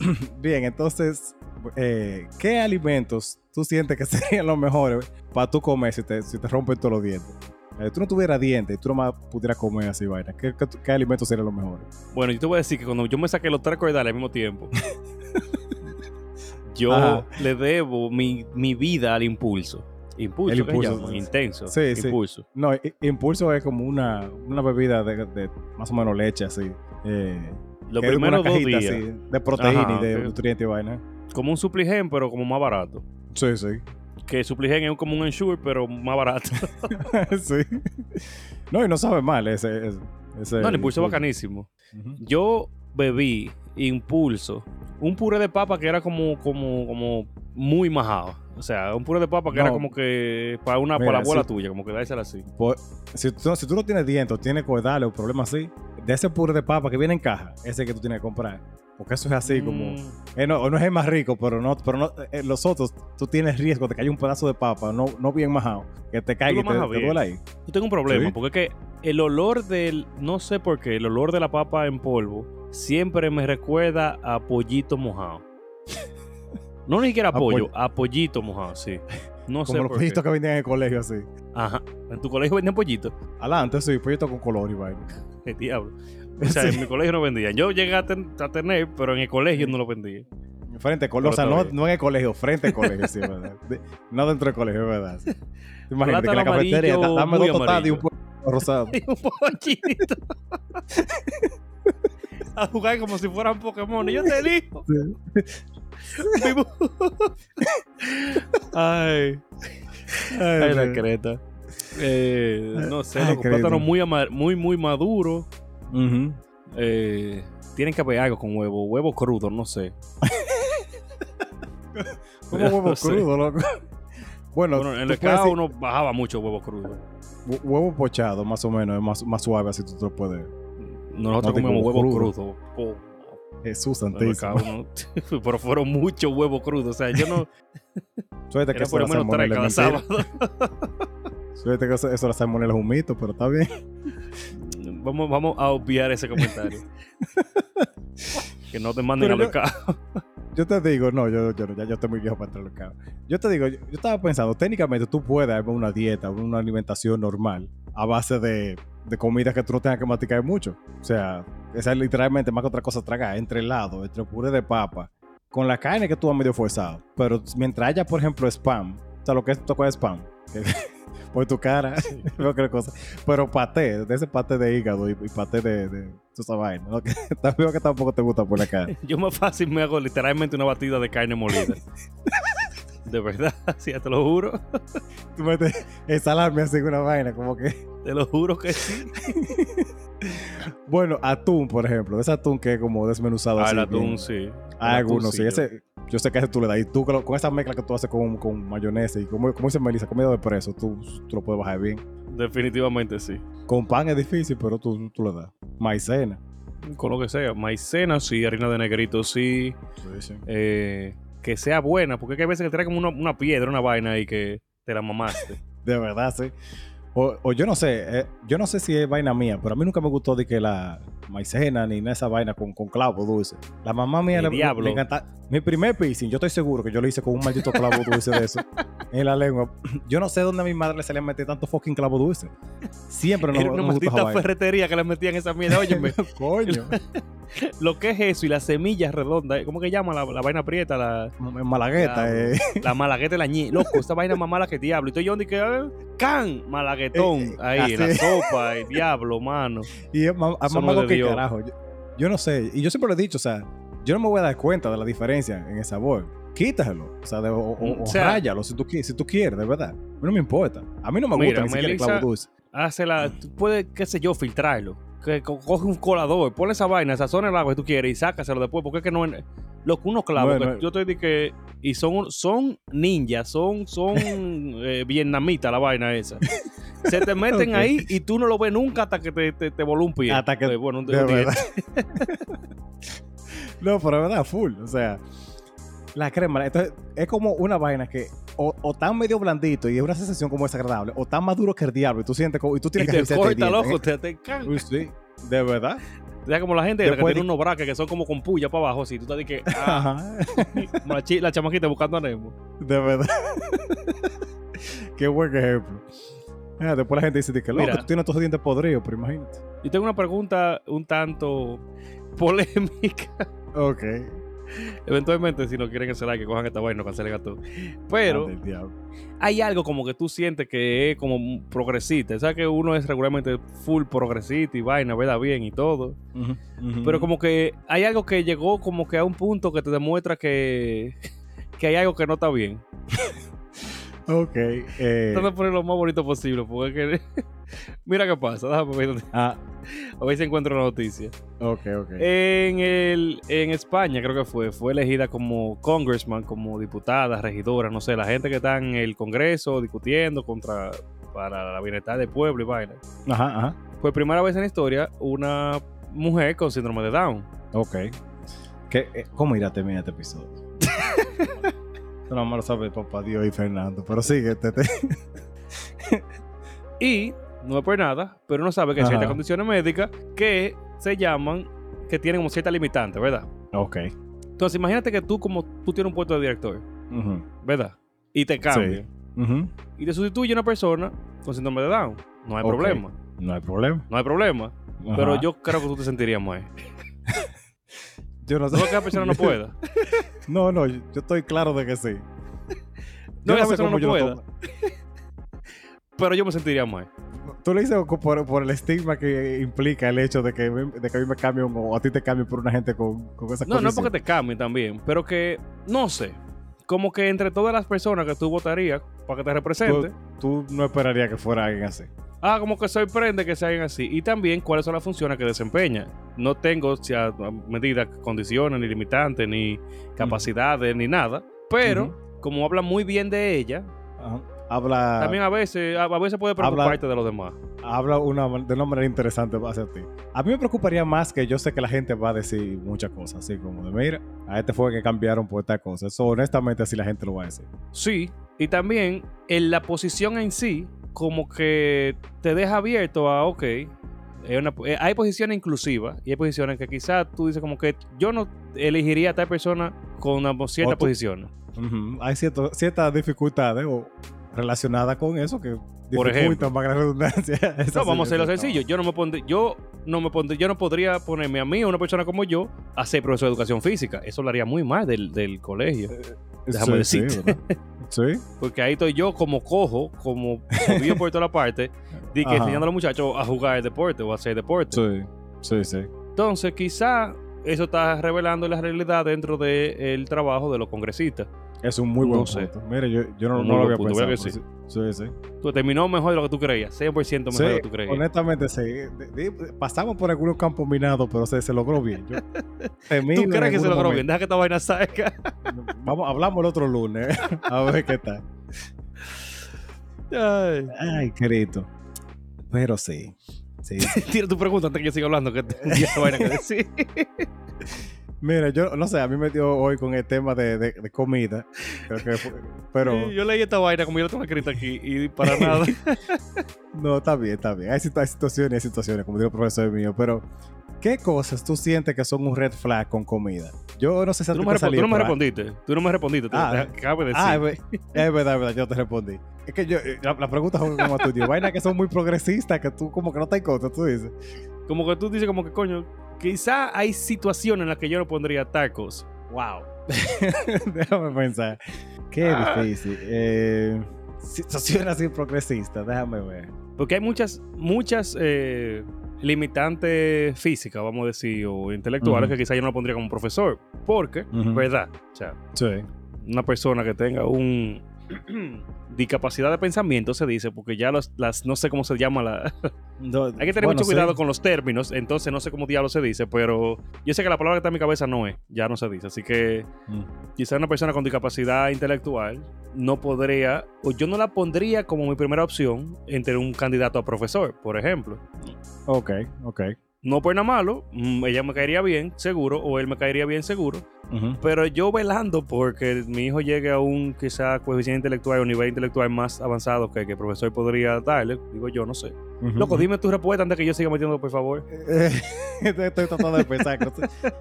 [SPEAKER 2] *clears throat* bien, entonces, eh, ¿qué alimentos tú sientes que *laughs* serían los mejores para tú comer si te, si te rompen todos los dientes? Eh, tú no tuvieras dientes tú nomás pudieras comer así vaina, ¿qué, qué, alimentos serían los mejores?
[SPEAKER 1] Bueno, yo te voy a decir que cuando yo me saqué los tres cordales al mismo tiempo, *laughs* yo le debo mi, mi, vida al impulso. Impulso, impulso intenso.
[SPEAKER 2] Sí, impulso. Sí. No, impulso es como una, una bebida de, de, más o menos leche así. Eh,
[SPEAKER 1] Los primeros dos días. Así,
[SPEAKER 2] de proteína y de nutrientes y vaina.
[SPEAKER 1] Como un supligen, pero como más barato.
[SPEAKER 2] Sí, sí
[SPEAKER 1] que Supligen es como un Ensure, pero más barato. *laughs*
[SPEAKER 2] sí. No, y no sabe mal ese. ese,
[SPEAKER 1] no, el impulso es bacanísimo. Yo bebí impulso. Un puré de papa que era como, como, como muy majado. O sea, un puré de papa que era como que para una para la abuela tuya, como que dársela así.
[SPEAKER 2] Si, tú, si tú no tienes dientes, tienes cordales o problemas así, de ese puré de papa que viene en caja, ese que tú tienes que comprar Porque eso es así como... Mm. Eh, no, no es el más rico, pero no, pero no, eh, los otros, tú tienes riesgo de que haya un pedazo de papa, no, no bien majado, que te caiga y te, duele ahí.
[SPEAKER 1] Yo tengo un problema, porque es que el olor del, no sé por qué, el olor de la papa en polvo siempre me recuerda a pollito mojado. *laughs* no ni siquiera a pollo, a pollito mojado, sí. No
[SPEAKER 2] Como los pollitos que vendían en el colegio así.
[SPEAKER 1] Ajá. ¿En tu colegio vendían pollitos?
[SPEAKER 2] Adelante, sí, pollito con color y vaina. *laughs*
[SPEAKER 1] ¿Qué diablo? O sea, *laughs* en mi colegio no vendían. Yo llegué a, tener, pero en el colegio no lo vendía.
[SPEAKER 2] Frente colegio, o sea, no, no, en el colegio, frente al colegio, sí, ¿verdad? no dentro del colegio, ¿verdad? Imagínate que la cafetería, dame dos tostadas y un pollo rosado.
[SPEAKER 1] y un pollito. A jugar como si fueran Pokémon. Y yo te elijo. *laughs* Ay. Ay, la creta. Eh, no sé, los plátanos muy, muy, muy maduros. eh, tienen que haber algo con huevo, huevo crudo, no sé. *laughs*
[SPEAKER 2] ¿Cómo huevo *laughs* crudo, loco?
[SPEAKER 1] Bueno, bueno, en el caso uno bajaba mucho huevo crudo.
[SPEAKER 2] Huevo pochado, más o menos, es más, más suave, así tú te lo puedes.
[SPEAKER 1] Nosotros no comemos huevo crudo.
[SPEAKER 2] Jesús santísimo. *laughs*
[SPEAKER 1] Pero fueron muchos huevos crudos. O sea, yo no. *laughs*
[SPEAKER 2] Suerte que eso por lo menos cada sábado. *laughs* Suerte que eso, eso la salmonela es un mito, pero está bien.
[SPEAKER 1] Vamos, vamos a obviar ese comentario. que no te manden al mercado.
[SPEAKER 2] Yo te digo, no, yo, yo, ya yo estoy muy viejo para entrar al mercado. Yo te digo, yo, estaba pensando, técnicamente tú puedes hacer una dieta, una alimentación normal a base de, de comida que tú no tengas que masticar mucho. O sea, esa es literalmente más que otra cosa tragar, entre helado, entre puré de papa, con la carne que tú has medio forzado. Pero mientras haya, por ejemplo, spam, o sea, lo que es toco es spam. *laughs* por tu cara. *laughs* Pero paté, de ese paté de hígado y, paté de, de esa vaina, ¿no? *laughs* que, que tampoco te gusta por la cara. *laughs*
[SPEAKER 1] Yo más fácil me hago literalmente una batida de carne molida. *laughs* De verdad, sí, te lo juro.
[SPEAKER 2] Tú metes ensalarme así una vaina, como que.
[SPEAKER 1] Te lo juro que sí.
[SPEAKER 2] bueno, atún, por ejemplo. Ese atún que es como desmenuzado
[SPEAKER 1] ah, el atún, sí.
[SPEAKER 2] Hay algunos, sí. Ese, yo sé que ese tú le das. Y tú con esa mezcla que tú haces con, con mayonesa y como, como dice Melissa, comida de preso, tú, tú, lo puedes bajar bien.
[SPEAKER 1] Definitivamente sí.
[SPEAKER 2] Con pan es difícil, pero tú, tú le das. Maicena.
[SPEAKER 1] Con lo que sea. Maicena sí, harina de negrito sí. Sí, sí. Eh, que sea buena, porque hay veces que trae como una, una piedra, una vaina ahí que te la mamaste. *laughs*
[SPEAKER 2] de verdad, sí. O, yo no sé, eh, yo no sé si es vaina mía, pero a mí nunca me gustó de que la maicena ni esa vaina con, con clavo dulce. La mamá mía le, le, encanta. Mi primer piercing, yo estoy seguro que yo lo hice con un maldito clavo dulce de eso *laughs* en la lengua. Yo no sé dónde a mi madre se le metió tanto fucking clavo dulce. Siempre no,
[SPEAKER 1] Era una maldita ferretería que le metían esa mierda. Óyeme. *laughs*
[SPEAKER 2] Coño. *laughs*
[SPEAKER 1] lo que es eso y la semilla redonda, ¿cómo que llama la, la vaina prieta? La
[SPEAKER 2] malagueta,
[SPEAKER 1] la,
[SPEAKER 2] eh.
[SPEAKER 1] La malagueta la ñi. Loco, esta vaina más mala que diablo. Y estoy yo que ah, can, malaguetón, eh, eh, ahí, la sopa, el diablo, mano.
[SPEAKER 2] Y a, mamá que carajo. Yo, no sé, y yo siempre lo he dicho, o sea, yo no me voy a dar cuenta de la diferencia en el sabor. Quítaselo, o sea, o, o, o, ráyalo si tú, si tú quieres, de verdad. A mí no me importa. A mí no me gusta ni siquiera el clavo dulce.
[SPEAKER 1] Hazla, tú puedes, qué sé yo, filtrarlo que coge un colador, ponle esa vaina, sazona el agua que tú quieres y sácaselo después, porque es que no es lo que uno clava, yo te dije que y son son ninjas, son son *laughs* eh, vietnamitas la vaina esa. Se te meten ahí y tú no lo ves nunca hasta que te, te, te un pie.
[SPEAKER 2] Hasta que bueno, un, de verdad. *laughs* no, pero de verdad full, o sea, la crema, entonces es como una vaina que o, o, tan medio blandito y es una sensación como desagradable, o tan maduro que el diablo y tú sientes como, y tú tienes
[SPEAKER 1] y
[SPEAKER 2] que
[SPEAKER 1] te corta, loco, te, te
[SPEAKER 2] Uy, sí, de verdad.
[SPEAKER 1] Ya como la gente que tiene unos braques que son como con puya para abajo, así tú estás de que ah, la, la chamaquita buscando a Nemo.
[SPEAKER 2] De verdad. *laughs* Qué buen ejemplo. Ah, después la gente dice que loco, tú tienes tus dientes podridos, pero imagínate.
[SPEAKER 1] Yo tengo una pregunta un tanto polémica.
[SPEAKER 2] Ok.
[SPEAKER 1] Eventualmente, si no quieren que like, que cojan esta vaina y no cancelen a todo. Pero hay algo como que tú sientes que es como progresista. Sabes que uno es regularmente full progresista y vaina, veda bien y todo. Pero como que hay algo que llegó como que a un punto que te demuestra que, que hay algo que no está bien. *laughs*
[SPEAKER 2] Ok. Eh...
[SPEAKER 1] Tratando de poner lo más bonito posible, porque *laughs* mira qué pasa, déjame ver.
[SPEAKER 2] Ah. *laughs*
[SPEAKER 1] A ver si encuentro la noticia.
[SPEAKER 2] Ok, ok.
[SPEAKER 1] En, el, en España, creo que fue, fue elegida como congressman, como diputada, regidora, no sé, la gente que está en el Congreso discutiendo contra para la bienestar del pueblo y vaina.
[SPEAKER 2] Ajá, ajá.
[SPEAKER 1] Fue primera vez en la historia una mujer con síndrome de Down.
[SPEAKER 2] Ok. eh, ¿Cómo irá a terminar este episodio? *laughs* Esto no lo sabe papá Dios y Fernando, pero sigue, te, *laughs*
[SPEAKER 1] y no es por nada, pero uno sabe que hay ciertas condiciones médicas que se llaman, que tienen como cierta limitante, ¿verdad?
[SPEAKER 2] Ok.
[SPEAKER 1] Entonces, imagínate que tú, como tú tienes un puesto de director, ¿verdad? Y te cambian. Y te sustituye una persona con síndrome de Down. No hay problema.
[SPEAKER 2] No hay problema.
[SPEAKER 1] No hay problema. Pero yo creo que tú te sentirías mal. *laughs*
[SPEAKER 2] yo no sé.
[SPEAKER 1] No que la persona no pueda. *laughs*
[SPEAKER 2] no, no, yo estoy claro de que sí.
[SPEAKER 1] no que la persona no pueda. pero yo me sentiría mal.
[SPEAKER 2] Tú le dices por, el estigma que implica el hecho de que, de que a mí me cambien o a ti te cambien por una gente con, con esa
[SPEAKER 1] No, no es porque te cambien también, pero que, no sé, como que entre todas las personas que tú votarías para que te represente.
[SPEAKER 2] Tú, no esperarías que fuera alguien así.
[SPEAKER 1] Ah, como que sorprende que sea alguien así. Y también cuáles son las funciones que desempeña. No tengo sea, medidas, condiciones, ni limitantes, ni capacidades, ni nada. Pero, como habla muy bien de ella,
[SPEAKER 2] habla.
[SPEAKER 1] También a veces, a, veces puede preocuparte de los demás.
[SPEAKER 2] Habla una, de una manera interesante hacia ti. A mí me preocuparía más que yo sé que la gente va a decir muchas cosas, así como de mira, a este fue que cambiaron por esta cosa. Eso honestamente así la gente lo va a decir.
[SPEAKER 1] Sí, y también en la posición en sí, como que te deja abierto a, ok, eh, hay posiciones inclusivas y hay posiciones que quizás tú dices como que yo no elegiría a tal persona con una cierta posición.
[SPEAKER 2] Hay ciertas dificultades o relacionada con eso que por ejemplo más redundancia *laughs*
[SPEAKER 1] no vamos a hacerlo sencillo. Yo no me pondré yo no me pondré, yo no podría ponerme a mí o una persona como yo a ser profesor de educación física. Eso lo haría muy mal del, del colegio. Déjame decir *laughs*
[SPEAKER 2] sí,
[SPEAKER 1] porque ahí estoy yo como cojo como vivo por toda la parte de que enseñando a los muchachos a jugar deporte o a hacer deporte.
[SPEAKER 2] Sí sí sí.
[SPEAKER 1] Entonces quizá eso está revelando la realidad dentro del trabajo de los congresistas
[SPEAKER 2] es un muy buen punto. Mira, yo, yo no, no lo había pensado. Que sí. Sí, sí.
[SPEAKER 1] Tú terminó mejor de lo que tú creías. 100% mejor de lo que tú creías.
[SPEAKER 2] Honestamente, sí. pasamos por algunos campos minados, pero se, se logró bien. Yo *laughs*
[SPEAKER 1] ¿Tú crees que se logró bien? Deja que esta vaina salga. *laughs*
[SPEAKER 2] Vamos, hablamos el otro lunes. *laughs* a ver qué tal. Ay, Ay querido. Pero sí. sí.
[SPEAKER 1] Tira tu pregunta antes que yo siga hablando, que te vaina que decir.
[SPEAKER 2] Mira, yo no sé, a mí me dio hoy con el tema de, de, comida. Creo que pero.
[SPEAKER 1] yo leí esta vaina como yo lo tengo escrito aquí y para *laughs* nada.
[SPEAKER 2] no, está bien, está bien. Hay, situaciones, hay situaciones, como dijo el profesor mío, pero. ¿Qué cosas tú sientes que son un red flag con comida? Yo no sé si
[SPEAKER 1] tú, no me, tú no me respondiste. Tú no me respondiste. Ah, cabe decir.
[SPEAKER 2] Ah, es verdad, es verdad, yo te respondí. Es que yo, la, pregunta es como tú vaina que son muy progresistas, que tú como que no te contra, tú dices.
[SPEAKER 1] Como que tú dices como que coño, Quizá hay situaciones en las que yo no pondría tacos.
[SPEAKER 2] Wow. *laughs* déjame pensar. Qué ah. difícil. Eh, situaciones así progresistas, déjame ver.
[SPEAKER 1] Porque hay muchas, muchas eh, limitantes físicas, vamos a decir, o intelectuales que quizá yo no lo pondría como profesor. Porque, ¿verdad? O sea, una persona que tenga un *clears throat* discapacidad de pensamiento se dice, porque ya las, no sé cómo se llama la... *laughs* Hay que tener mucho cuidado con los términos, entonces no sé cómo diablo se dice, pero yo sé que la palabra que está en mi cabeza no es, ya no se dice, así que mm. quizá una persona con discapacidad intelectual no podría, o yo no la pondría como mi primera opción entre un candidato a profesor, por ejemplo.
[SPEAKER 2] Ok, ok.
[SPEAKER 1] No por nada malo, mm, ella me caería bien, seguro, o él me caería bien, seguro. Pero yo velando porque mi hijo llegue a un quizá coeficiente intelectual o nivel intelectual más avanzado que, el profesor podría darle, digo yo, no sé. Loco, dime tu respuesta antes que yo siga metiendo, por favor. *laughs*
[SPEAKER 2] Estoy tratando de pensar.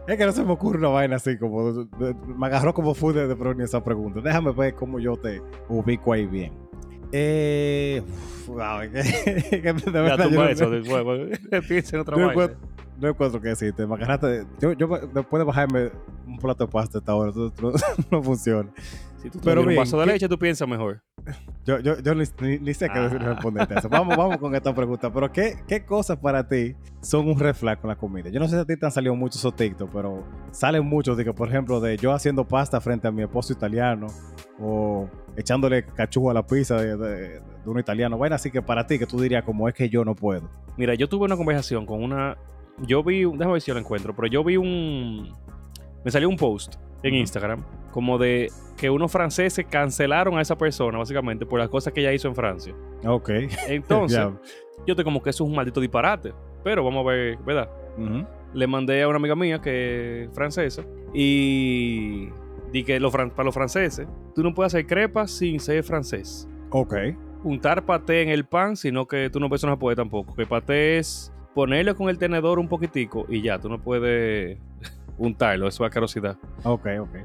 [SPEAKER 2] es que no se me ocurre una vaina así como. me agarró como fue de, de esa pregunta. Déjame ver cómo yo te ubico ahí bien. Eh. Wow, *laughs* que, que de
[SPEAKER 1] eso después. *laughs* Piensa en otra no
[SPEAKER 2] encuentro, no encuentro que decirte. Me yo, yo después de bajarme un plato de pasta esta hora, no, *laughs* no funciona.
[SPEAKER 1] Si tú Pero un vaso de leche, tú piensas mejor.
[SPEAKER 2] Yo, yo, yo ni, ni, sé qué decir ah. responderte a eso. Vamos, vamos con esta pregunta. Pero, ¿qué, ¿qué cosas para ti son un reflejo con la comida? Yo no sé si a ti te han salido muchos esos TikTok, pero salen muchos de que, por ejemplo, de yo haciendo pasta frente a mi esposo italiano o echándole cachugo a la pizza de, de, un italiano. Bueno, así que para ti, que tú dirías, como es que yo no puedo.
[SPEAKER 1] Mira, yo tuve una conversación con una. Yo vi, déjame ver si yo la encuentro, pero yo vi un. Me salió un post en Instagram como de que unos franceses cancelaron a esa persona, básicamente, por las cosas que ella hizo en Francia.
[SPEAKER 2] Ok. *laughs*
[SPEAKER 1] Entonces, yo te como que eso es un maldito disparate. Pero vamos a ver, ¿verdad? le mandé a una amiga mía que es francesa y di que para los franceses, tú no puedes hacer crepas sin ser francés.
[SPEAKER 2] Ok.
[SPEAKER 1] Untar paté en el pan, sino que tú no puedes una puede tampoco. Que paté es ponerle con el tenedor un poquitico y ya, tú no puedes *laughs* untarlo, eso es carosidad.
[SPEAKER 2] Ok, ok.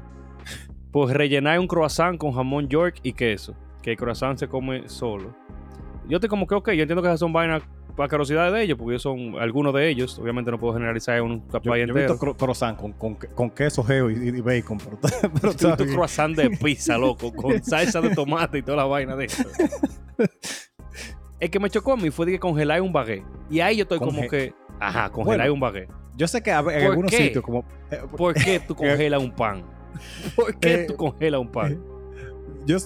[SPEAKER 1] Pues rellenar un croissant con jamón York y queso, que el croissant se come solo. Yo te como que, ok, yo entiendo que esas son vainas para carosidad de ellos, porque ellos son algunos de ellos. Obviamente no puedo generalizar un
[SPEAKER 2] capaz entero. Yo he visto croissant con, con, con, queso, geo y, bacon. Pero, *laughs*
[SPEAKER 1] pero tú un croissant de pizza, loco, con *laughs* salsa de tomate y toda la vaina de eso. El que me chocó a mí fue de que congelar un baguette. Y ahí yo estoy como que, ajá, congelar un baguette.
[SPEAKER 2] Yo sé que en algunos sitios como...
[SPEAKER 1] Eh, *laughs* ¿Por qué tú congelas un pan? ¿Por qué eh, tú congelas un pan?
[SPEAKER 2] Yo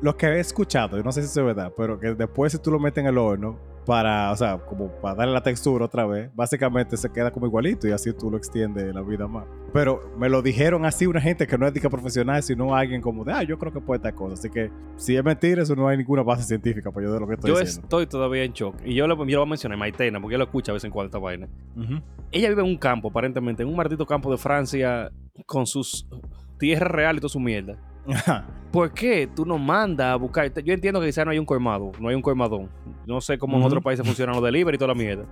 [SPEAKER 2] lo que he escuchado, yo no sé si es verdad, pero que después si tú lo metes en el horno, para, o sea, como para darle la textura otra vez, básicamente se queda como igualito y así tú lo extiendes la vida más. Pero me lo dijeron así una gente que no es de profesional, sino alguien como de, ah, yo creo que puede esta cosa. Así que si es mentira, eso no hay ninguna base científica para yo de lo que estoy diciendo.
[SPEAKER 1] Yo estoy todavía en shock. Y yo lo, yo lo mencioné, Maitena, porque yo lo escucho a veces en cuál esta vaina. Ella vive en un campo, aparentemente, en un maldito campo de Francia, con sus tierras reales y toda su mierda. *laughs* ¿Por qué tú no mandas a buscar? Yo entiendo que quizás no hay un colmado, no hay un colmadón. No sé cómo en otros países funcionan los delivery y toda la mierda.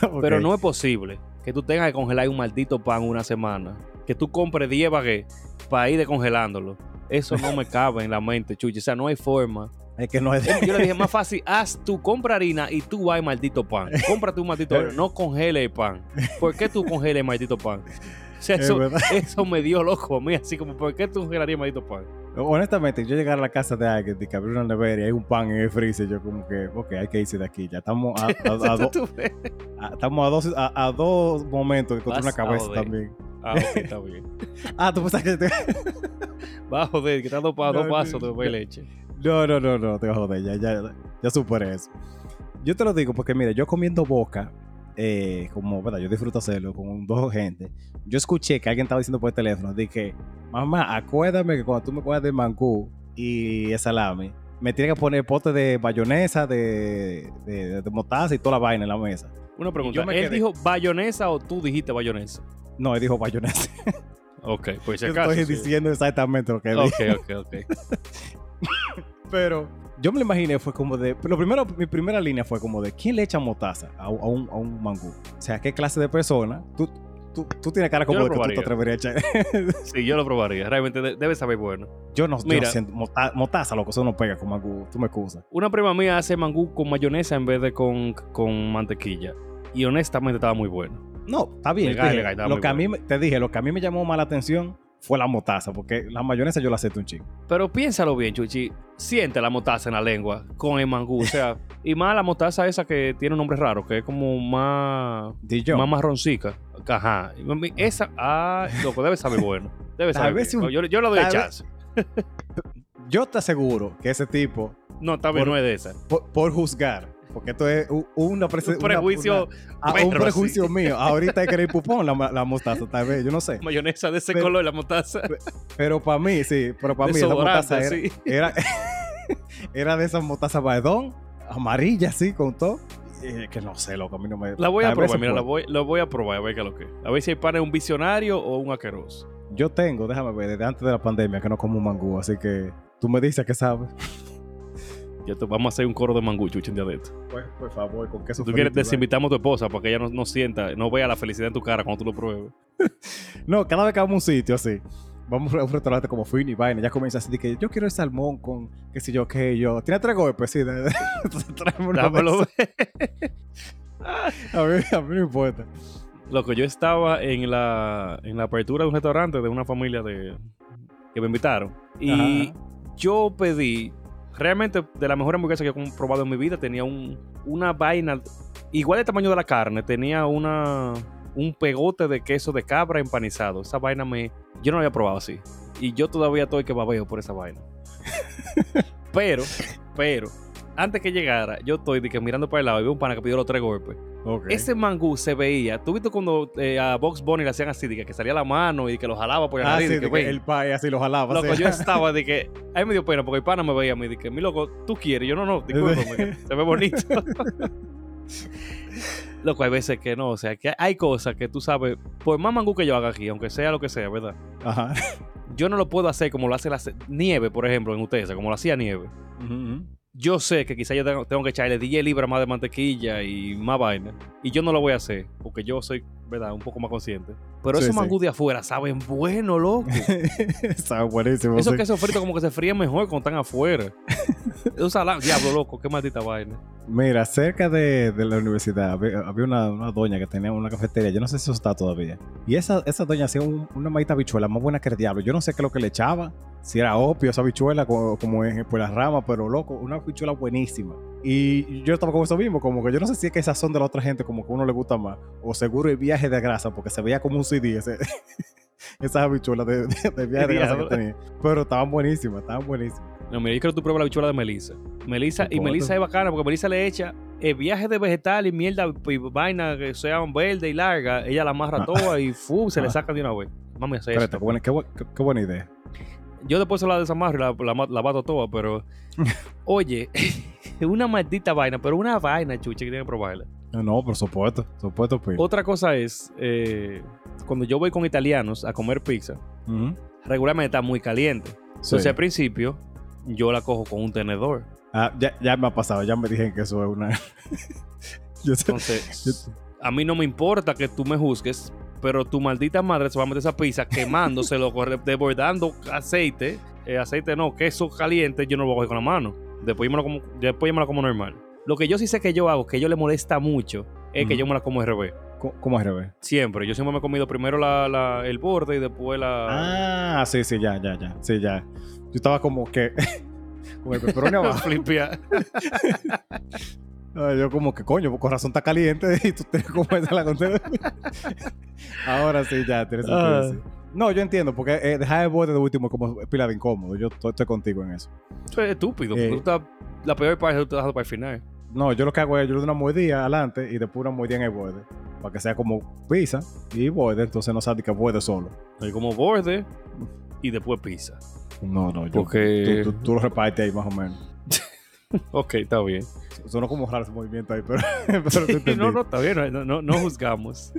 [SPEAKER 1] *laughs* Pero no es posible que tú tengas que congelar un maldito pan una semana. Que tú compres 10 baguettes para ir descongelándolo. Eso no me *laughs* cabe en la mente, Chuchi. O sea, no hay forma.
[SPEAKER 2] Es que no es...
[SPEAKER 1] Yo le dije, más fácil, haz tú, compra harina y tú vas maldito pan. Cómprate un maldito No congele el pan. ¿Por qué tú congeles el maldito pan? *laughs* eso, me dio loco a mí, así como, ¿por qué tú congelarías maldito pan?
[SPEAKER 2] Honestamente, yo llegar a la casa de alguien y que abrir una nevera y hay un pan en el freezer, yo como que, ok, hay que irse de aquí. Ya estamos a, *laughs* estamos a dos, a, dos momentos de encontrar una cabeza también.
[SPEAKER 1] Ah, ok, está bien. *laughs*
[SPEAKER 2] ah, tú pensás que te...
[SPEAKER 1] Va a joder, que te dando para dos pasos de leche.
[SPEAKER 2] No, no, no, no, te vas a joder, ya, ya, ya superé eso. Yo te lo digo porque, mira, yo comiendo boca, eh, como, ¿verdad? Yo disfruto hacerlo con dos gente. Yo escuché que alguien estaba diciendo por el teléfono, dije, mamá, acuérdame que cuando tú me acuerdas de mangú y salami, me tiene que poner pote de bayonesa, de, de, de, mostaza y toda la vaina en la mesa.
[SPEAKER 1] Una pregunta, ¿él dijo bayonesa o tú dijiste bayonesa?
[SPEAKER 2] No, él dijo bayonesa.
[SPEAKER 1] ok, pues
[SPEAKER 2] si acaso, Estoy diciendo exactamente lo que él
[SPEAKER 1] dijo. Ok, ok, ok. *laughs*
[SPEAKER 2] Pero yo me lo imaginé, fue como de. Lo primero, mi primera línea fue como de ¿quién le echa motaza a, un, a un mangú? O sea, ¿qué clase de persona? Tú, tú, tú tienes cara como de que tú te atreverías a echar. *laughs*
[SPEAKER 1] sí, yo lo probaría. Realmente debe saber bueno.
[SPEAKER 2] Yo no, Mira, yo motaza, loco, eso no pega con mangú. Tú me excusas.
[SPEAKER 1] Una prima mía hace mangú con mayonesa en vez de con, con mantequilla. Y honestamente estaba muy bueno.
[SPEAKER 2] No, está bien. lo que a mí, te dije, lo que a mí me llamó más la atención fue la motaza, porque la mayonesa yo la acepto un chingo.
[SPEAKER 1] Pero piénsalo bien, Chuchi. Siente la motaza en la lengua con el mangú. O sea, y más la motaza esa que tiene un nombre raro, que es como más. Más marroncica. Ajá. Esa. Ah, loco, debe saber bueno. Debe saber. yo, yo le doy chance. *laughs*
[SPEAKER 2] yo te aseguro que ese tipo.
[SPEAKER 1] No, está bien, no es de esa.
[SPEAKER 2] por juzgar porque esto es una
[SPEAKER 1] un prejuicio,
[SPEAKER 2] un prejuicio mío. Ahorita hay que ir pupón la, la, mostaza, tal vez, yo no sé.
[SPEAKER 1] Mayonesa de ese color, la mostaza.
[SPEAKER 2] Pero, para mí, sí, pero para mí esa mostaza era, *laughs* era, de esas mostazas baedón, amarilla, así, con todo. que no sé, loco, a mí no me...
[SPEAKER 1] La voy a, probar, mira, la voy, lo voy a probar, a ver qué es lo que A ver si hay pan un visionario o un aqueroso.
[SPEAKER 2] Yo tengo, déjame ver, desde antes de la pandemia que no como un mangú, así que tú me dices que sabes. *laughs*
[SPEAKER 1] Ya te, vamos a hacer un coro de mangucho un día de esto.
[SPEAKER 2] Pues, por favor, con queso
[SPEAKER 1] tú quieres, desinvitamos a tu esposa para que ella no, sienta, no vea la felicidad en tu cara cuando tú lo pruebes. *laughs*
[SPEAKER 2] no, cada vez que vamos a un sitio así, vamos a un restaurante como Fini y vaina, ya comienza así de que yo quiero el salmón con qué sé yo, qué yo. ¿Tiene tres golpes? Sí,
[SPEAKER 1] Dámelo. *laughs* *laughs*
[SPEAKER 2] a mí, a mí no importa.
[SPEAKER 1] Loco, yo estaba en la, en la apertura de un restaurante de una familia de que me invitaron. Y yo pedí realmente de la mejor hamburguesa que he probado en mi vida. Tenía un, una vaina igual de tamaño de la carne. Tenía una, un pegote de queso de cabra empanizado. Esa vaina me... Yo no la había probado así. Y yo todavía estoy que babeo por esa vaina. *laughs* pero, pero, antes que llegara, yo estoy de que mirando para el lado y veo un pana que pidió los tres golpes. Ese mangú se veía. ¿Tú viste cuando eh, a Box Bunny le hacían así, de que, salía la mano y que lo jalaba por
[SPEAKER 2] el
[SPEAKER 1] ah,
[SPEAKER 2] sí, de que el pay así lo jalaba.
[SPEAKER 1] Loco, yo *laughs* estaba de que. A mí me dio pena porque el pana me veía a mí, de que, mi loco, tú quieres. Yo no, no, discúlpame, se ve bonito. *laughs* Loco, hay veces que no. O sea, que hay cosas que tú sabes, por más mangú que yo haga aquí, aunque sea lo que sea, ¿verdad? Ajá. Yo no lo puedo hacer como lo hace la nieve, por ejemplo, en ustedes, como lo hacía nieve yo sé que quizá yo tengo, que echarle 10 libras más de mantequilla y más vaina. Y yo no lo voy a hacer, porque yo soy, ¿verdad? Un poco más consciente. Pero esos mangú de afuera saben bueno, loco. *laughs*
[SPEAKER 2] saben buenísimo.
[SPEAKER 1] Esos quesos fritos como que se fríen mejor cuando están afuera. *laughs* Salados, diablo, loco, qué maldita vaina.
[SPEAKER 2] Mira, cerca de, la universidad había, una, doña que tenía una cafetería. Yo no sé si eso está todavía. Y esa, esa doña hacía una maldita bichuela más buena que el diablo. Yo no sé qué es lo que le echaba. Si era opio esa bichuela, como, como por las ramas, pero loco, una bichuela buenísima. Y yo estaba con eso mismo, como que yo no sé si es que esas son de la otra gente, como que a uno le gusta más. O seguro el viaje de grasa, porque se veía como un CD ese, *laughs* esas habichuelas de, de, viaje de grasa que tenía. Pero estaban buenísimas, estaban buenísimas.
[SPEAKER 1] No, mira, yo creo que tú pruebas la habichuela de Melissa. Melissa, y Melissa es bacana porque Melissa le echa el viaje de vegetal y mierda y vaina que sean verde y larga. Ella la amarra ah. toda y fu, se le ah. saca de una vez. Mami, hace
[SPEAKER 2] Espérate, qué, buena, qué, buena idea.
[SPEAKER 1] Yo después se la desamarro y la, la, la bato toda, pero. *laughs* oye, *laughs* una maldita vaina, pero una vaina, chucha, que tiene que probarla.
[SPEAKER 2] No, por supuesto, por supuesto, pues.
[SPEAKER 1] Otra cosa es, eh, cuando yo voy con italianos a comer pizza, regularmente está muy caliente. Entonces, al principio, yo la cojo con un tenedor.
[SPEAKER 2] Ah, ya, ya me ha pasado, ya me dijeron que eso es una. *laughs*
[SPEAKER 1] Entonces, a mí no me importa que tú me juzgues, pero tu maldita madre se va a meter esa pizza quemándoselo, desbordando aceite. Eh, aceite no, queso caliente, yo no lo voy a coger con la mano. Después yo me lo como, después yo me la como normal. Lo que yo sí sé que yo hago, que yo le molesta mucho, es que yo me la como RB.
[SPEAKER 2] ¿Cómo es RB?
[SPEAKER 1] Siempre. Yo siempre me he comido primero la, el borde y después la.
[SPEAKER 2] Ah, sí, sí, ya, ya, ya. Sí, ya. Yo estaba como que. *laughs* con el pepperoni *laughs* abajo. *laughs* yo como que coño, con razón está caliente *laughs* y tú te comes la contenedor. Ahora sí, ya, tienes ah. No, yo entiendo, porque eh, dejar el borde de último como pila de incómodo. Yo estoy, contigo en eso.
[SPEAKER 1] Eso es estúpido, porque eh, tú la peor parte tú estás dejando para el final.
[SPEAKER 2] No, yo lo que hago es yo le doy una mordida adelante y después una mordida en el borde. Para que sea como pizza y borde, entonces no sabe que borde solo.
[SPEAKER 1] Hay como borde y después pizza.
[SPEAKER 2] No, no, yo. Porque... Tú, lo repartes ahí más o menos.
[SPEAKER 1] Ok, está bien.
[SPEAKER 2] Sonó como raro ese movimiento ahí, pero. *laughs*
[SPEAKER 1] pero *laughs* no, no, está bien, no, no, no juzgamos.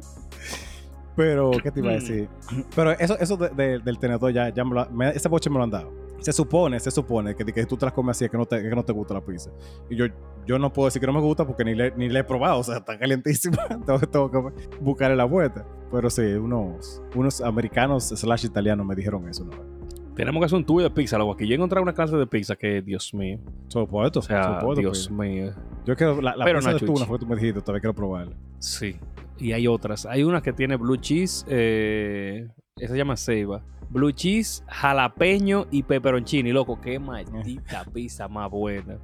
[SPEAKER 2] pero, ¿qué te iba a mm. decir? pero eso, eso del tenedor ya, ya me lo, ese boche me lo han dado se supone, se supone que, que tú te las comes así que no te, que no te gusta la pizza. Y yo, yo no puedo decir que no me gusta porque ni le, ni le he probado, o sea, está calientísima. *laughs* tengo, que buscarle la vuelta. Pero sí, unos, unos americanos slash italianos me dijeron eso, ¿no?
[SPEAKER 1] Tenemos que hacer un tour de pizza, luego aquí. Yo he encontrado una clase de pizza que, Dios mío.
[SPEAKER 2] Supuesto, o sea, Dios mío. Yo quiero, la, la Pero pizza no, de tuna fue que tú me dijiste, todavía quiero probarla.
[SPEAKER 1] Sí, y hay otras. Hay una que tiene blue cheese, eh, esa se llama ceiba blue cheese, jalapeño y peperoncini, loco. Qué maldita *laughs* pizza más buena.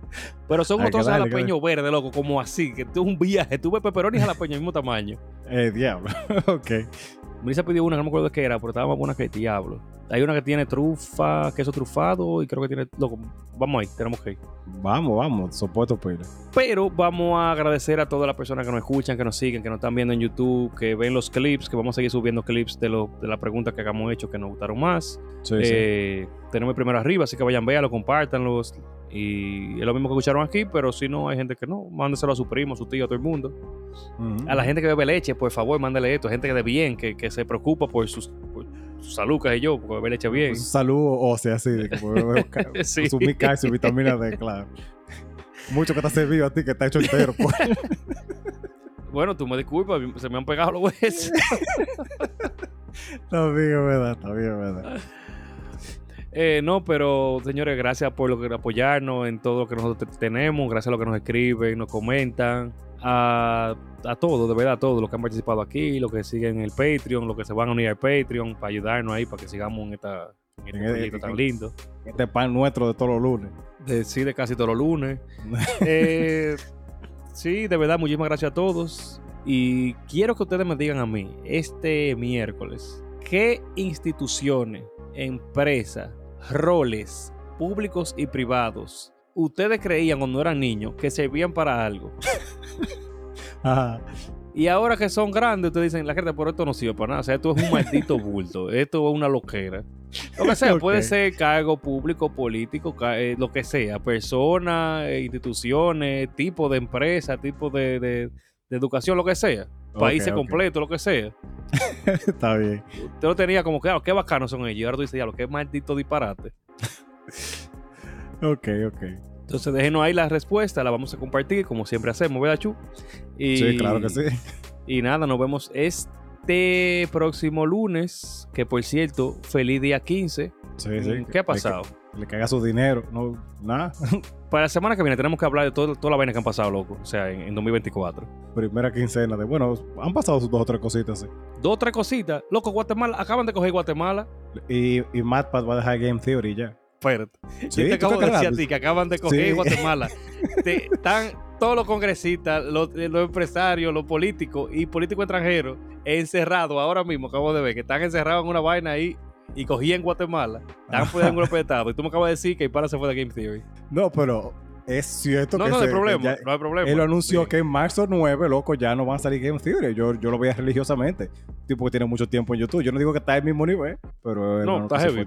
[SPEAKER 1] Pero son otros jalapeños verdes, loco, como así, que tú un viaje, tuve peperón y jalapeño, mismo tamaño.
[SPEAKER 2] Eh, diablo. *laughs* ok.
[SPEAKER 1] Melissa pidió una, no me acuerdo de qué era, pero estaba más buena que el diablo. Hay una que tiene trufa, queso trufado y creo que tiene. Loco, vamos ahí, tenemos que ir.
[SPEAKER 2] Vamos, vamos, soporto pues.
[SPEAKER 1] Pero vamos a agradecer a todas las personas que nos escuchan, que nos siguen, que nos están viendo en YouTube, que ven los clips, que vamos a seguir subiendo clips de, lo, de las preguntas que hagamos hecho que nos gustaron más. Sí, eh, Tenemos el primero arriba, así que vayan, véanlo, compártanlos. Y es lo mismo que escucharon aquí, pero si no, hay gente que no, mándeselo a su primo, a su tío, a todo el mundo. A la gente que bebe leche, por favor, mándale esto. Gente que de bien, que, que se preocupa por, sus, su salud, que yo, porque bebe leche bien.
[SPEAKER 2] Su salud ósea, así, de que *laughs* sí. su mica y su vitamina D, claro. Mucho que te ha servido a ti, que está hecho entero, pues. *laughs*
[SPEAKER 1] Bueno, tú me disculpas, se me han pegado los huesos. *laughs*
[SPEAKER 2] está bien, verdad, está bien, verdad.
[SPEAKER 1] Eh, no, pero señores, gracias por lo que apoyarnos en todo lo que nosotros tenemos, gracias a lo que nos escriben, nos comentan, a, a todos, de verdad, a todos los que han participado aquí, los que siguen el Patreon, los que se van a unir al Patreon para ayudarnos ahí, para que sigamos en, esta, este proyecto tan lindo.
[SPEAKER 2] Este pan nuestro de todos los lunes.
[SPEAKER 1] De, sí, de casi todos los lunes. *laughs* eh, sí, de verdad, muchísimas gracias a todos. Y quiero que ustedes me digan a mí, este miércoles, ¿qué instituciones, empresas, roles públicos y privados ustedes creían cuando eran niños que servían para algo. *laughs* Y ahora que son grandes, ustedes dicen, la gente, por esto no sirve para nada. O sea, esto es un maldito *laughs* bulto. Esto es una loquera. Lo que sea, puede ser cargo público, político, eh, lo que sea. Personas, eh, instituciones, tipo de empresa, tipo de, de educación, lo que sea. Países completos, lo que sea. *laughs*
[SPEAKER 2] Está bien.
[SPEAKER 1] Usted lo tenía como que, claro, qué bacanos son ellos. Y ahora tú dices, ya, lo que maldito disparate. *laughs*
[SPEAKER 2] ok, ok.
[SPEAKER 1] Entonces déjenos ahí la respuesta, la vamos a compartir como siempre hacemos, ¿verdad, Chu?
[SPEAKER 2] sí, claro que sí.
[SPEAKER 1] Y nada, nos vemos este próximo lunes, que por cierto, feliz día 15.
[SPEAKER 2] Sí, sí.
[SPEAKER 1] ¿Qué ha pasado?
[SPEAKER 2] Le caiga su dinero, no, nada. *laughs*
[SPEAKER 1] Para la semana que viene tenemos que hablar de todo, toda la vaina que han pasado, loco. O sea, en, 2024.
[SPEAKER 2] Primera quincena de, bueno, han pasado dos o tres cositas, sí.
[SPEAKER 1] Dos o tres cositas. Loco, Guatemala, acaban de coger Guatemala.
[SPEAKER 2] Y, y MatPat va a dejar Game Theory ya.
[SPEAKER 1] Espérate. Sí, te acabo de decir a ti que acaban de coger Guatemala. *laughs* están todos los congresistas, los, los, empresarios, los políticos y políticos extranjeros encerrados ahora mismo, acabo de ver, que están encerrados en una vaina ahí y cogí en Guatemala, estaban poniendo un golpe de estado. Y tú me acabas de decir que para se fue de Game Theory.
[SPEAKER 2] No, pero es cierto
[SPEAKER 1] no,
[SPEAKER 2] que.
[SPEAKER 1] No, no hay problema. no hay problema.
[SPEAKER 2] Él anunció que en marzo 9, loco, ya no van a salir Game Theory. Yo, yo lo veía religiosamente. Tipo que tiene mucho tiempo en YouTube. Yo no digo que está al mismo nivel, pero.
[SPEAKER 1] No, está heavy.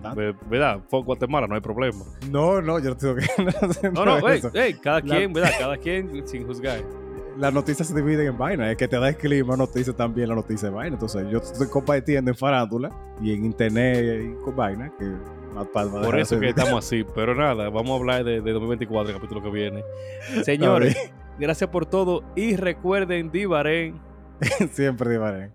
[SPEAKER 1] ¿Verdad? Fue Guatemala, no hay problema.
[SPEAKER 2] No, no, yo no digo que. *laughs*
[SPEAKER 1] no, no, hey, cada quien, ¿verdad? Cada quien sin juzgar
[SPEAKER 2] las noticias se dividen en vaina. Es que te da el clima, noticia también la noticia de vaina. Entonces, yo estoy compartiendo en farándula y en internet y con vaina que
[SPEAKER 1] Por eso que estamos así. Pero nada, vamos a hablar de, 2024, el capítulo que viene. *laughs* Señores, gracias por todo y recuerden, Divaren. *laughs*
[SPEAKER 2] Siempre Divaren.